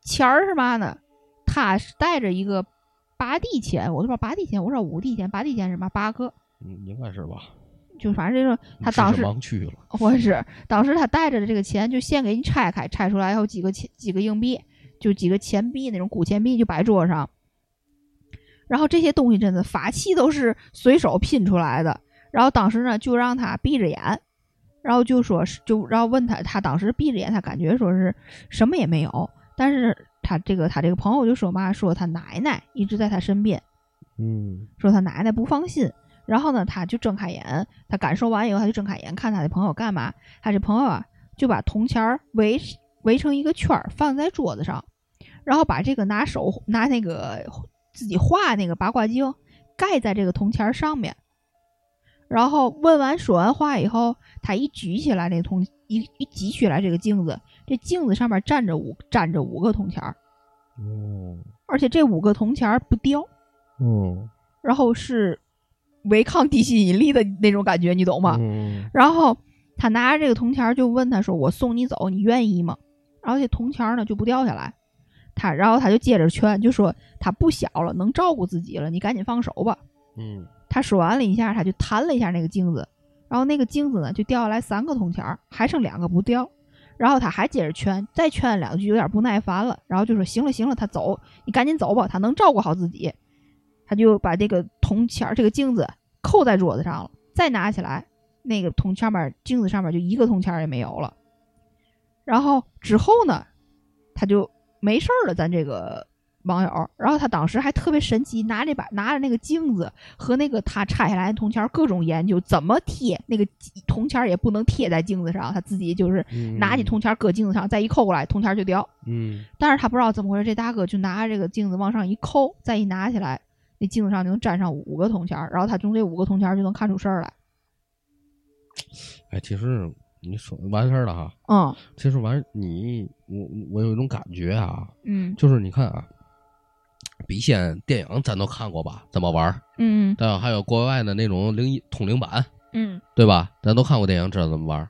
[SPEAKER 2] 钱儿是嘛呢？他是带着一个八帝钱，我都不知道八帝钱，我说五帝钱，八帝钱是嘛？八个，
[SPEAKER 1] 嗯，应该是吧？
[SPEAKER 2] 就反正就是他当时我是当时他带着的这个钱，就先给你拆开，拆出来以后几个钱几个硬币，就几个钱币那种古钱币就摆桌上。然后这些东西真的法器都是随手拼出来的。然后当时呢，就让他闭着眼，然后就说是就然后问他，他当时闭着眼，他感觉说是什么也没有，但是他这个他这个朋友就说嘛，说他奶奶一直在他身边，
[SPEAKER 1] 嗯
[SPEAKER 2] 说他奶奶不放心。然后呢，他就睁开眼，他感受完以后，他就睁开眼看他的朋友干嘛？他这朋友啊，就把铜钱儿围围成一个圈儿放在桌子上，然后把这个拿手拿那个自己画那个八卦镜盖在这个铜钱儿上面。然后问完说完话以后，他一举起来那个铜一一举起来这个镜子，这镜子上面站着五站着五个铜钱儿，
[SPEAKER 1] 哦
[SPEAKER 2] 而且这五个铜钱儿不掉。
[SPEAKER 1] 哦，
[SPEAKER 2] 然后是违抗地心引力的那种感觉，你懂吗？
[SPEAKER 1] 嗯
[SPEAKER 2] 然后他拿着这个铜钱儿就问他说：“我送你走，你愿意吗？”然后这铜钱儿呢就不掉下来，他然后他就接着劝，就说他不小了，能照顾自己了，你赶紧放手吧。
[SPEAKER 1] 嗯
[SPEAKER 2] 他说完了一下，他就弹了一下那个镜子，然后那个镜子呢就掉下来三个铜钱儿，还剩两个不掉。然后他还接着劝，再劝两句，有点不耐烦了，然后就说：“行了行了，他走，你赶紧走吧，他能照顾好自己。”他就把这个铜钱儿这个镜子扣在桌子上了，再拿起来，那个铜上面镜子上面就一个铜钱儿也没有了。然后之后呢，他就没事儿了，咱这个网友。然后他当时还特别神奇，拿着把拿着那个镜子和那个他拆下来的铜钱儿各种研究，怎么贴那个铜钱儿也不能贴在镜子上，他自己就是
[SPEAKER 1] 嗯，
[SPEAKER 2] 拿起铜钱儿搁镜子上，再一扣过来，铜钱儿就掉。
[SPEAKER 1] 嗯
[SPEAKER 2] 但是他不知道怎么回事，这大哥就拿着这个镜子往上一扣，再一拿起来，那镜子上就能粘上五个铜钱儿，然后他从这五个铜钱儿就能看出事儿来。
[SPEAKER 1] 哎，其实你说完事儿了哈，
[SPEAKER 2] 嗯
[SPEAKER 1] 其实完你我我有一种感觉啊，
[SPEAKER 2] 嗯
[SPEAKER 1] 就是你看啊，笔仙电影咱都看过吧？怎么玩儿？
[SPEAKER 2] 嗯
[SPEAKER 1] 对吧？还有国外的那种灵异通灵版，
[SPEAKER 2] 嗯
[SPEAKER 1] 对吧？咱都看过电影，知道怎么玩儿。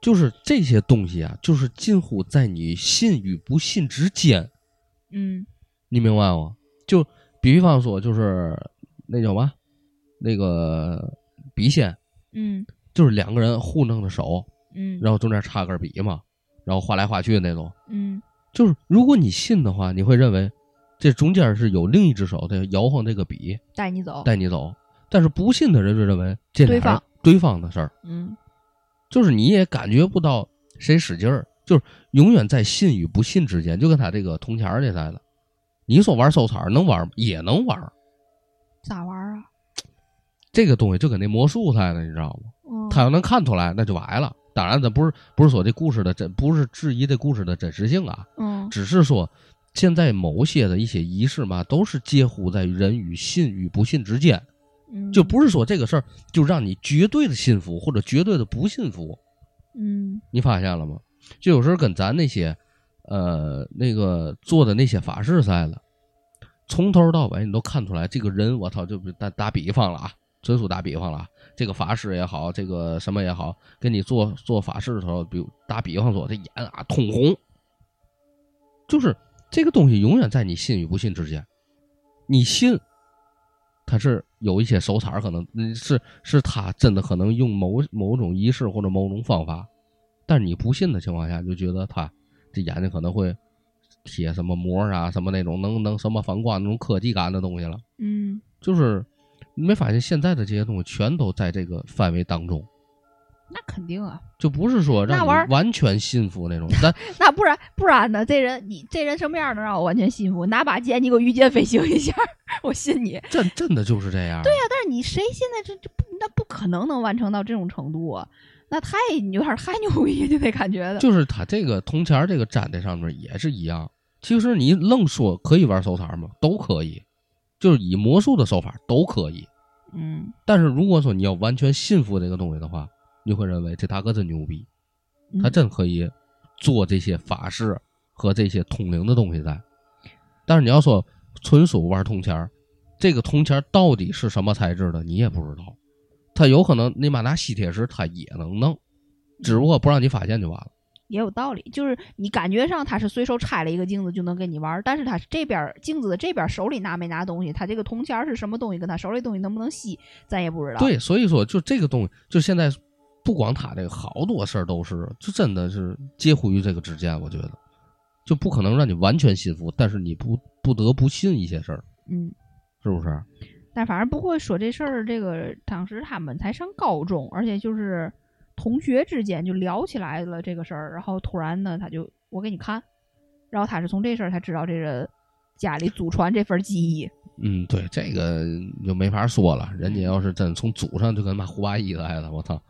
[SPEAKER 1] 就是这些东西啊，就是近乎在你信与不信之间，
[SPEAKER 2] 嗯
[SPEAKER 1] 你明白吗？就比方说，就是那叫嘛，那个笔仙，
[SPEAKER 2] 嗯
[SPEAKER 1] 就是两个人互弄着手，
[SPEAKER 2] 嗯，
[SPEAKER 1] 然后中间插根笔嘛，然后画来画去的那种。
[SPEAKER 2] 嗯
[SPEAKER 1] 就是如果你信的话，你会认为这中间是有另一只手在摇晃这个笔
[SPEAKER 2] 带你走。
[SPEAKER 1] 带你走，但是不信的人就认为这俩人
[SPEAKER 2] 对方
[SPEAKER 1] 对方的事儿，
[SPEAKER 2] 嗯
[SPEAKER 1] 就是你也感觉不到谁使劲儿，就是永远在信与不信之间，就跟他这个铜钱儿这似的。你说玩收彩儿能玩吗？也能玩儿，
[SPEAKER 2] 咋玩儿啊？
[SPEAKER 1] 这个东西就跟那魔术似的，你知道吗？
[SPEAKER 2] 嗯，
[SPEAKER 1] 他要能看出来，那就完了。当然，咱不是不是说这故事的真，不是质疑这故事的真实性啊，
[SPEAKER 2] 嗯
[SPEAKER 1] 只是说现在某些的一些仪式嘛，都是介乎在人与信与不信之间，
[SPEAKER 2] 嗯。
[SPEAKER 1] 就不是说这个事儿就让你绝对的信服或者绝对的不信服。
[SPEAKER 2] 嗯。
[SPEAKER 1] 你发现了吗？就有时候跟咱那些呃那个做的那些法事似的，从头到尾你都看出来，这个人我操，就打打比方了啊，纯属打比方了啊，这个法师也好，这个什么也好，跟你做做法事的时候，比如打比方说，这眼啊通红，就是这个东西永远在你信与不信之间。你信，他是有一些手残，可能是是他真的可能用某某种仪式或者某种方法，但是你不信的情况下，就觉得他这眼睛可能会贴什么膜啊，什么那种能能什么反光那种科技感的东西了。
[SPEAKER 2] 嗯，
[SPEAKER 1] 就是你没发现现在的这些东西全都在这个范围当中，
[SPEAKER 2] 那肯定啊，
[SPEAKER 1] 就不是说让你完全信服那种。那
[SPEAKER 2] 那不然不然呢？这人你这人什么样能让我完全信服？拿把剑，你给我御剑飞行一下，我信你。
[SPEAKER 1] 真真的就是这样。对呀、
[SPEAKER 2] 但是你谁现在这这不那不可能能完成到这种程度啊？那太有点太牛逼，就那感觉的。
[SPEAKER 1] 就是他这个铜钱儿这个粘在上面也是一样。其实你愣说可以玩手残吗？都可以，就是以魔术的手法都可以。
[SPEAKER 2] 嗯，
[SPEAKER 1] 但是如果说你要完全信服这个东西的话，你会认为这大哥真牛逼，
[SPEAKER 2] 嗯
[SPEAKER 1] 他真可以做这些法事和这些通灵的东西在。但是你要说纯属玩铜钱儿，这个铜钱儿到底是什么材质的，你也不知道。他有可能你妈拿吸铁石，他也能弄，只不过不让你发现就完了。
[SPEAKER 2] 也有道理，就是你感觉上他是随手拆了一个镜子就能跟你玩，但是他这边镜子的这边手里拿没拿东西，他这个铜钱儿是什么东西，跟他手里东西能不能吸，咱也不知道。，
[SPEAKER 1] 对，所以说就这个东西，就现在不光他这个，好多事儿都是，就真的是介乎于这个之间。我觉得就不可能让你完全信服，但是你不不得不信一些事儿，
[SPEAKER 2] 嗯，
[SPEAKER 1] 是不是？
[SPEAKER 2] 但反正不会说这事儿。这个当时他们才上高中，而且就是同学之间就聊起来了这个事儿，然后突然呢，他就我给你看，然后他是从这事儿才知道这人家里祖传这份技艺。
[SPEAKER 1] 嗯，对，这个就没法说了。人家要是真从祖上就跟妈胡八一来的，我操，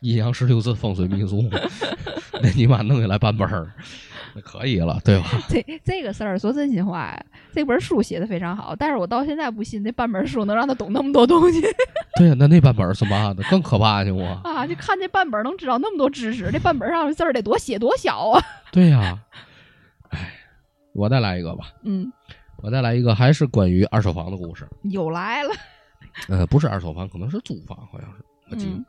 [SPEAKER 1] 阴阳十六字风水秘术，那你妈弄下来半本儿，那可以了，对吧？
[SPEAKER 2] 这这个事儿说真心话呀，这本书写的非常好，但是我到现在不信这半本书能让他懂那么多东西
[SPEAKER 1] 对呀，那那半本儿是嘛的？更可怕去我。
[SPEAKER 2] 啊！就看这半本能知道那么多知识，这半本上的字儿得多写多小啊！
[SPEAKER 1] 对呀，哎，我再来一个吧。
[SPEAKER 2] 嗯，
[SPEAKER 1] 我再来一个，还是关于二手房的故事。
[SPEAKER 2] 又来了，
[SPEAKER 1] 呃，不是二手房，可能是租房，好像是。我记得、
[SPEAKER 2] 嗯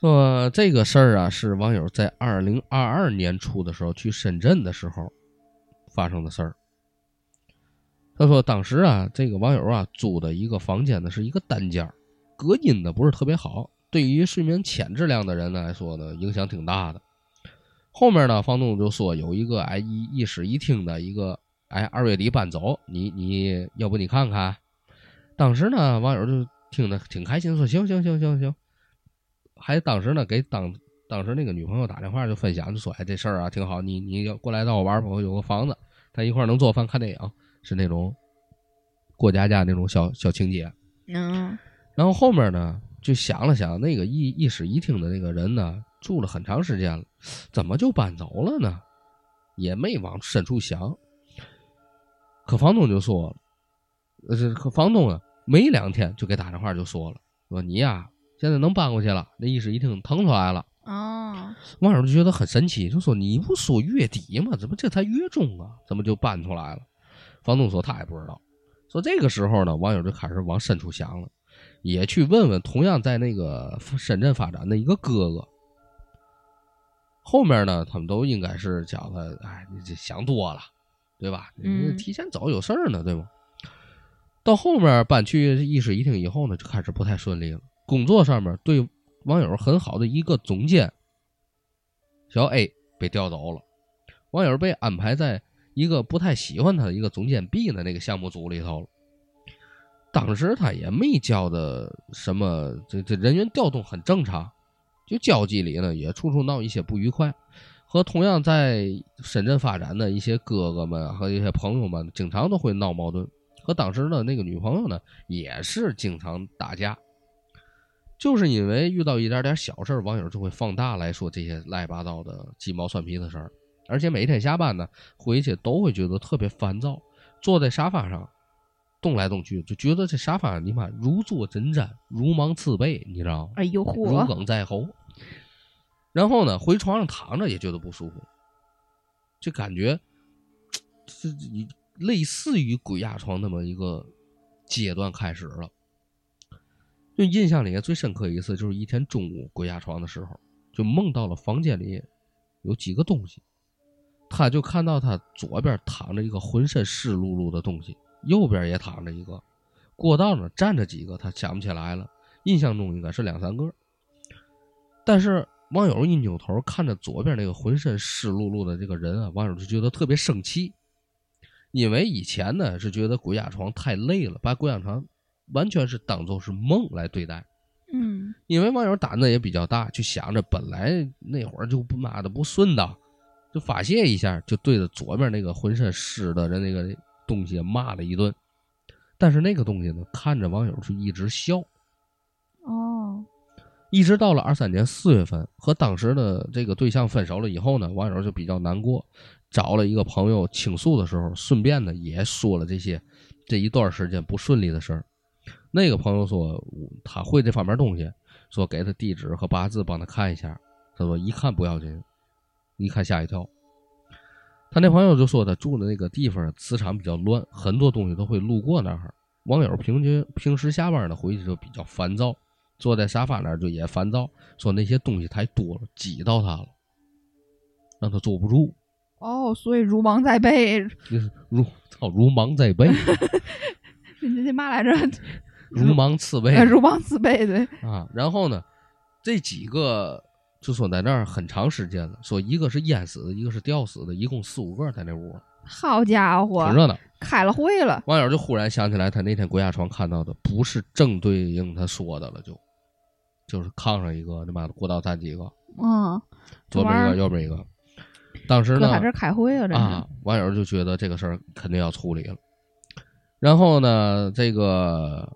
[SPEAKER 1] 说这个事儿啊，是网友在二零二二年初的时候去深圳的时候发生的事儿。他说，当时啊，这个网友啊租的一个房间呢是一个单间儿，隔音呢不是特别好，对于睡眠浅质量的人来说呢影响挺大的。后面呢，房东就说有一个哎一一室一厅的一个哎二月底搬走，你你要不你看看？当时呢，网友就听得挺开心，说行行行行行，还当时呢给当当时那个女朋友打电话就分享，就说哎这事儿啊挺好，你你要过来找我玩吧，我有个房子，咱一块儿能做饭看电影，是那种过家家那种小小情节。
[SPEAKER 2] 嗯
[SPEAKER 1] 然后后面呢，就想了想，那个一一室一厅的那个人呢，住了很长时间了，怎么就搬走了呢？也没往深处想。可房东就说，呃，这可房东啊，没两天就给打电话就说了，说你呀，现在能搬过去了，那一室一厅腾出来了。
[SPEAKER 2] 哦，
[SPEAKER 1] 网友就觉得很神奇，就说你不说月底吗？怎么这才月中啊？怎么就搬出来了？房东说他也不知道。说这个时候呢，网友就开始往深处想了，也去问问同样在那个深圳发展的一个哥哥。后面呢，他们都应该是叫他，哎，你这想多了，对吧？你
[SPEAKER 2] 嗯
[SPEAKER 1] 提前走有事儿呢，对吗？到后面搬去一室一厅以后呢，就开始不太顺利了。工作上面对网友很好的一个总监小 A 被调走了，网友被安排在一个不太喜欢他的一个总监 B 的那个项目组里头了。当时他也没叫的什么，这这人员调动很正常，就交际里呢也处处闹一些不愉快，和同样在深圳发展的一些哥哥们和一些朋友们，经常都会闹矛盾，和当时的那个女朋友呢也是经常打架。就是因为遇到一点点小事儿，网友就会放大来说这些乱七八糟的鸡毛蒜皮的事儿，而且每天下班呢回去都会觉得特别烦躁，坐在沙发上动来动去，就觉得这沙发你妈如坐针毡，如芒刺背，你知道吗？
[SPEAKER 2] 哎呦
[SPEAKER 1] 如，鲠在喉。然后呢，回床上躺着也觉得不舒服，就感觉是一类似于鬼压床那么一个阶段开始了。就印象里最深刻一次，就是一天中午鬼压床的时候，就梦到了房间里有几个东西，他就看到他左边躺着一个浑身湿漉漉的东西，右边也躺着一个，过道呢站着几个，他想不起来了，印象中应该是两三个。但是网友一扭头看着左边那个浑身湿漉漉的这个人啊，网友就觉得特别生气，因为以前呢是觉得鬼压床太累了，把鬼压床。完全是当做是梦来对待，
[SPEAKER 2] 嗯，
[SPEAKER 1] 因为网友胆子也比较大，就想着本来那会儿就不妈的不顺当，就发泄一下，就对着左边那个浑身湿的人那个东西骂了一顿。但是那个东西呢，看着网友是一直笑，
[SPEAKER 2] 哦，
[SPEAKER 1] 一直到了二三年四月份和当时的这个对象分手了以后呢，网友就比较难过，找了一个朋友倾诉的时候，顺便呢也说了这些这一段时间不顺利的事儿。那个朋友说他会这方面东西，说给他地址和八字帮他看一下。他说一看不要紧，一看吓一跳。他那朋友就说他住的那个地方磁场比较乱，很多东西都会路过那儿。网友平均平时下班呢回去就比较烦躁，坐在沙发那儿就也烦躁，说那些东西太多了，挤到他了，让他坐不住。
[SPEAKER 2] 哦，所以如芒在背。
[SPEAKER 1] 就是如操如芒在背。
[SPEAKER 2] 那那嘛来着？
[SPEAKER 1] 如芒刺背，
[SPEAKER 2] 如芒刺背，对
[SPEAKER 1] 啊。然后呢，这几个就说在那儿很长时间了，说一个是淹死的，一个是吊死的，一共四五个在那屋。
[SPEAKER 2] 好家伙，
[SPEAKER 1] 挺热闹，
[SPEAKER 2] 开了会了。
[SPEAKER 1] 网友就忽然想起来，他那天鬼压床看到的不是正对应他说的了，就就是炕上一个，他妈的过道站几个，
[SPEAKER 2] 嗯，
[SPEAKER 1] 左边一个，右边一个。当时呢，啊，网友就觉得这个事儿肯定要处理了。然后呢，这个。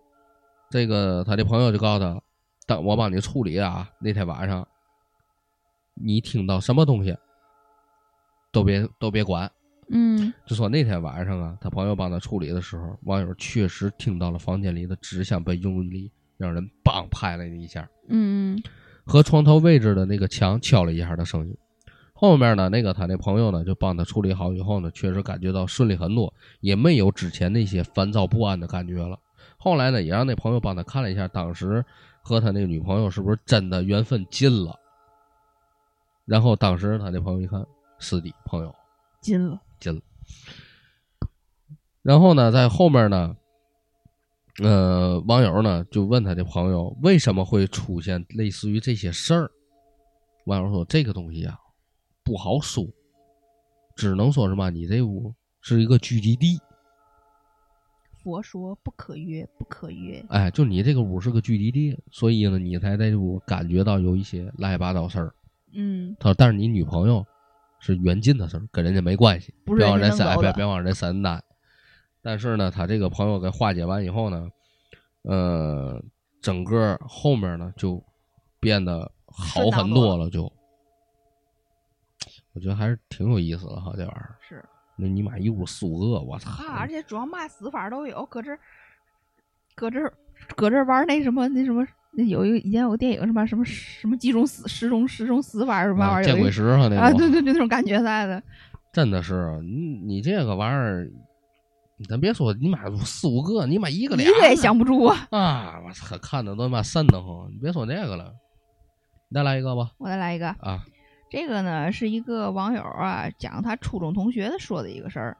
[SPEAKER 1] 这个他的朋友就告诉他：“等我帮你处理啊，那天晚上你听到什么东西都别都别管。”
[SPEAKER 2] 嗯，
[SPEAKER 1] 就说那天晚上啊，他朋友帮他处理的时候，网友确实听到了房间里的纸箱被用力让人棒拍了一下，
[SPEAKER 2] 嗯，
[SPEAKER 1] 和床头位置的那个墙敲了一下的声音。后面呢，那个他那朋友呢就帮他处理好以后呢，确实感觉到顺利很多，也没有之前那些烦躁不安的感觉了。后来呢，也让那朋友帮他看了一下，当时和他那个女朋友是不是真的缘分尽了？然后当时他那朋友一看，是的，朋友
[SPEAKER 2] 尽了，
[SPEAKER 1] 尽了。然后呢，在后面呢，呃，网友呢就问他的朋友为什么会出现类似于这些事儿？网友说这个东西啊不好说，只能说什么你这屋是一个聚集地。
[SPEAKER 2] 佛说不可约，不可约。
[SPEAKER 1] 哎，就你这个屋是个聚集地，所以呢，你才在这屋感觉到有一些乱七八糟事儿。
[SPEAKER 2] 嗯，
[SPEAKER 1] 他说，但是你女朋友是远近的事儿，跟人家没关系，别往人身，别别往人身担。但是呢，他这个朋友给化解完以后呢，呃，整个后面呢就变得好很多了，就我觉得还是挺有意思的哈，这玩意儿
[SPEAKER 2] 是。
[SPEAKER 1] 那你妈一屋四五个，我操！
[SPEAKER 2] 而且主要嘛死法都有，搁这搁这搁这玩那什么那什么，那有一个以前有个电影什么什么什么几种死十种十种死法什么玩意儿？
[SPEAKER 1] 见鬼石哈那
[SPEAKER 2] 啊，对对对，那种感觉在的。
[SPEAKER 1] 真的是你你这个玩意儿，咱别说你妈四五个，你妈一个俩，
[SPEAKER 2] 一个也想不住啊！
[SPEAKER 1] 啊，我操，看的都他妈瘆得慌。你别说那个了，你再来一个吧。
[SPEAKER 2] 我再来一个
[SPEAKER 1] 啊。
[SPEAKER 2] 这个呢是一个网友啊讲他初中同学的说的一个事儿。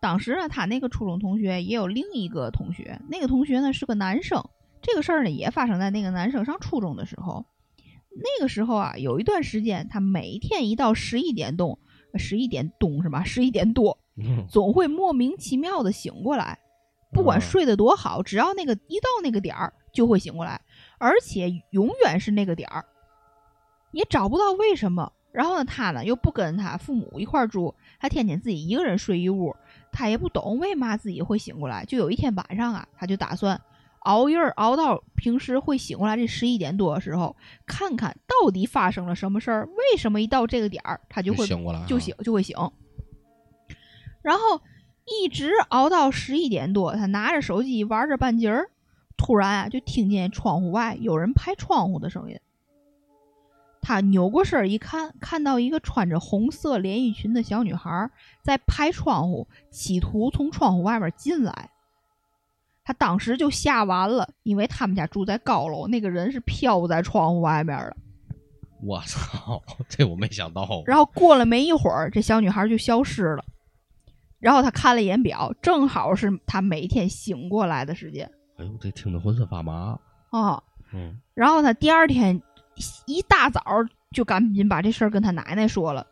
[SPEAKER 2] 当时呢，他那个初中同学也有另一个同学，那个同学呢是个男生。这个事儿呢也发生在那个男生上初中的时候。那个时候啊，有一段时间，他每天一到十一点动，十一点动是吧？十一点多，总会莫名其妙的醒过来。不管睡得多好，只要那个一到那个点儿就会醒过来，而且永远是那个点儿。也找不到为什么，然后呢，他呢又不跟他父母一块儿住，他天天自己一个人睡一屋，他也不懂为嘛自己会醒过来。就有一天晚上啊，他就打算熬夜熬到平时会醒过来这十一点多的时候，看看到底发生了什么事儿，为什么一到这个点儿他就会
[SPEAKER 1] 醒过来，
[SPEAKER 2] 就醒就会醒。然后一直熬到十一点多，他拿着手机玩着半截儿，突然啊就听见窗户外有人拍窗户的声音。他扭过身一看，看到一个穿着红色连衣裙的小女孩在拍窗户，企图从窗户外面进来。他当时就吓完了，因为他们家住在高楼，那个人是飘在窗户外面的。
[SPEAKER 1] 我操，这我没想到。
[SPEAKER 2] 然后过了没一会儿，这小女孩就消失了。然后他看了一眼表，正好是他每天醒过来的时间。
[SPEAKER 1] 哎呦，这听得浑身发麻。
[SPEAKER 2] 哦，
[SPEAKER 1] 嗯
[SPEAKER 2] 然后他第二天一大早就赶紧把这事儿跟他奶奶说了。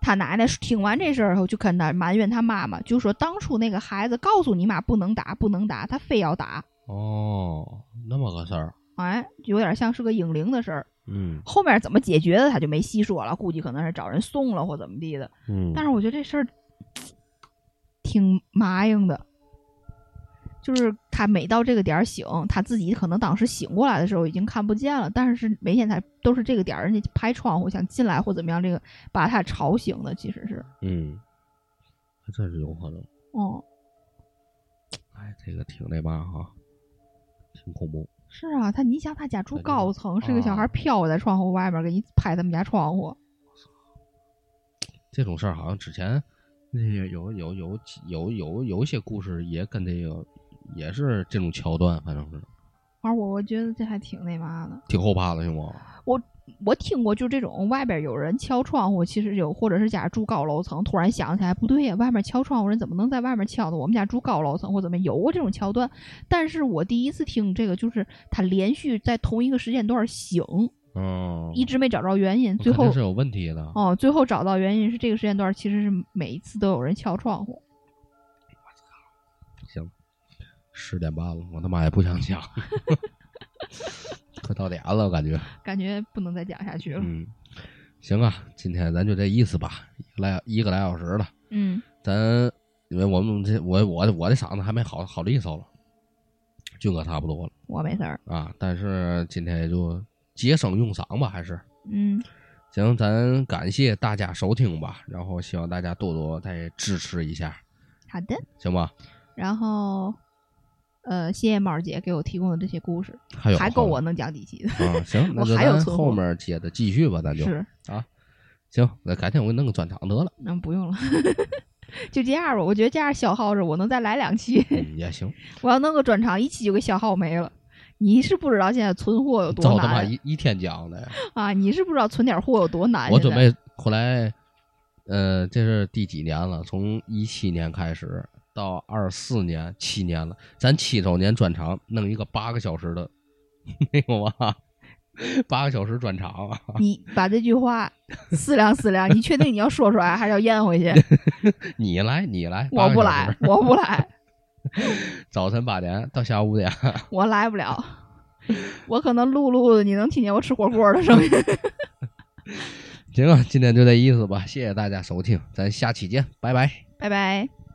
[SPEAKER 2] 他奶奶听完这事儿后，就跟他埋怨他妈妈，就说当初那个孩子告诉你妈不能打，不能打，他非要打。
[SPEAKER 1] 哦，那么个事儿。
[SPEAKER 2] 哎，有点像是个英灵的事儿。
[SPEAKER 1] 嗯
[SPEAKER 2] 后面怎么解决的，他就没细说了，估计可能是找人送了或怎么地的。
[SPEAKER 1] 嗯，
[SPEAKER 2] 但是我觉得这事儿挺麻硬的，就是他每到这个点儿醒，他自己可能当时醒过来的时候已经看不见了，但是每天他都是这个点儿，人家拍窗户想进来或怎么样，这个把他吵醒的，其实是，
[SPEAKER 1] 嗯，还真是有可能。
[SPEAKER 2] 哦、
[SPEAKER 1] 哎，这个挺那嘛哈，挺恐怖。
[SPEAKER 2] 是啊，他你想他家住高层，是个小孩
[SPEAKER 1] 啊
[SPEAKER 2] 飘在窗户外面给你拍他们家窗户，
[SPEAKER 1] 这种事儿好像之前那个有有有有有有一些故事也跟这个也是这种桥段，反正是
[SPEAKER 2] 反正我我觉得这还挺那嘛的。
[SPEAKER 1] 挺后怕的，行不？
[SPEAKER 2] 我听过，就这种外边有人敲窗户，其实有或者是家住高楼层，突然想起来不对呀，外面敲窗户人怎么能在外面敲呢？我们家住高楼层或怎么有过这种桥段，但是我第一次听这个，就是他连续在同一个时间段醒，
[SPEAKER 1] 嗯，
[SPEAKER 2] 一直没找着原因，最后
[SPEAKER 1] 是有问题的。
[SPEAKER 2] 哦，最后找到原因是这个时间段其实是每一次都有人敲窗户。
[SPEAKER 1] 行，十点半了，我他妈也不想讲，快到点了，我感觉。
[SPEAKER 2] 感觉不能再讲下去了。
[SPEAKER 1] 嗯，行啊，今天咱就这意思吧，一个来一个来小时了，
[SPEAKER 2] 嗯
[SPEAKER 1] 咱因为我们这我我我的嗓子还没好好利索了，俊哥差不多了
[SPEAKER 2] 我没事儿。
[SPEAKER 1] 啊，但是今天也就节省用嗓吧，还是
[SPEAKER 2] 嗯，
[SPEAKER 1] 行，咱感谢大家收听吧，然后希望大家多多再支持一下，
[SPEAKER 2] 好的。
[SPEAKER 1] 行吧？
[SPEAKER 2] 然后，呃，谢谢猫姐给我提供的这些故事，
[SPEAKER 1] 还有
[SPEAKER 2] 还够我能讲几期的。
[SPEAKER 1] 啊，行，那
[SPEAKER 2] 还有存
[SPEAKER 1] 后面接着继续吧，咱就是啊行，那改天我给你弄个专场得了，
[SPEAKER 2] 嗯，不用了，就这样吧。我觉得这样消耗着，我能再来两期。
[SPEAKER 1] 嗯，也行，
[SPEAKER 2] 我要弄个专场，一期就给消耗没了。你是不知道现在存货有多
[SPEAKER 1] 照他妈
[SPEAKER 2] 难
[SPEAKER 1] 一一天讲的。
[SPEAKER 2] 啊！你是不知道存点货有多难。
[SPEAKER 1] 我准备后来，呃，这是第几年了？从一七年开始到二四年，七年了。咱七周年专场弄一个八个小时的，没有吗？八个小时专场啊！
[SPEAKER 2] 你把这句话思量思量，你确定你要说出来，还是要咽回去？
[SPEAKER 1] 你来，你来，
[SPEAKER 2] 我不来，我不来，
[SPEAKER 1] 早晨八点到下午五点。
[SPEAKER 2] 我来不了。我可能录录的，你能听见我吃火锅的声音。
[SPEAKER 1] 行啊，今天就这意思吧，谢谢大家收听，咱下期见，拜拜。
[SPEAKER 2] 拜拜。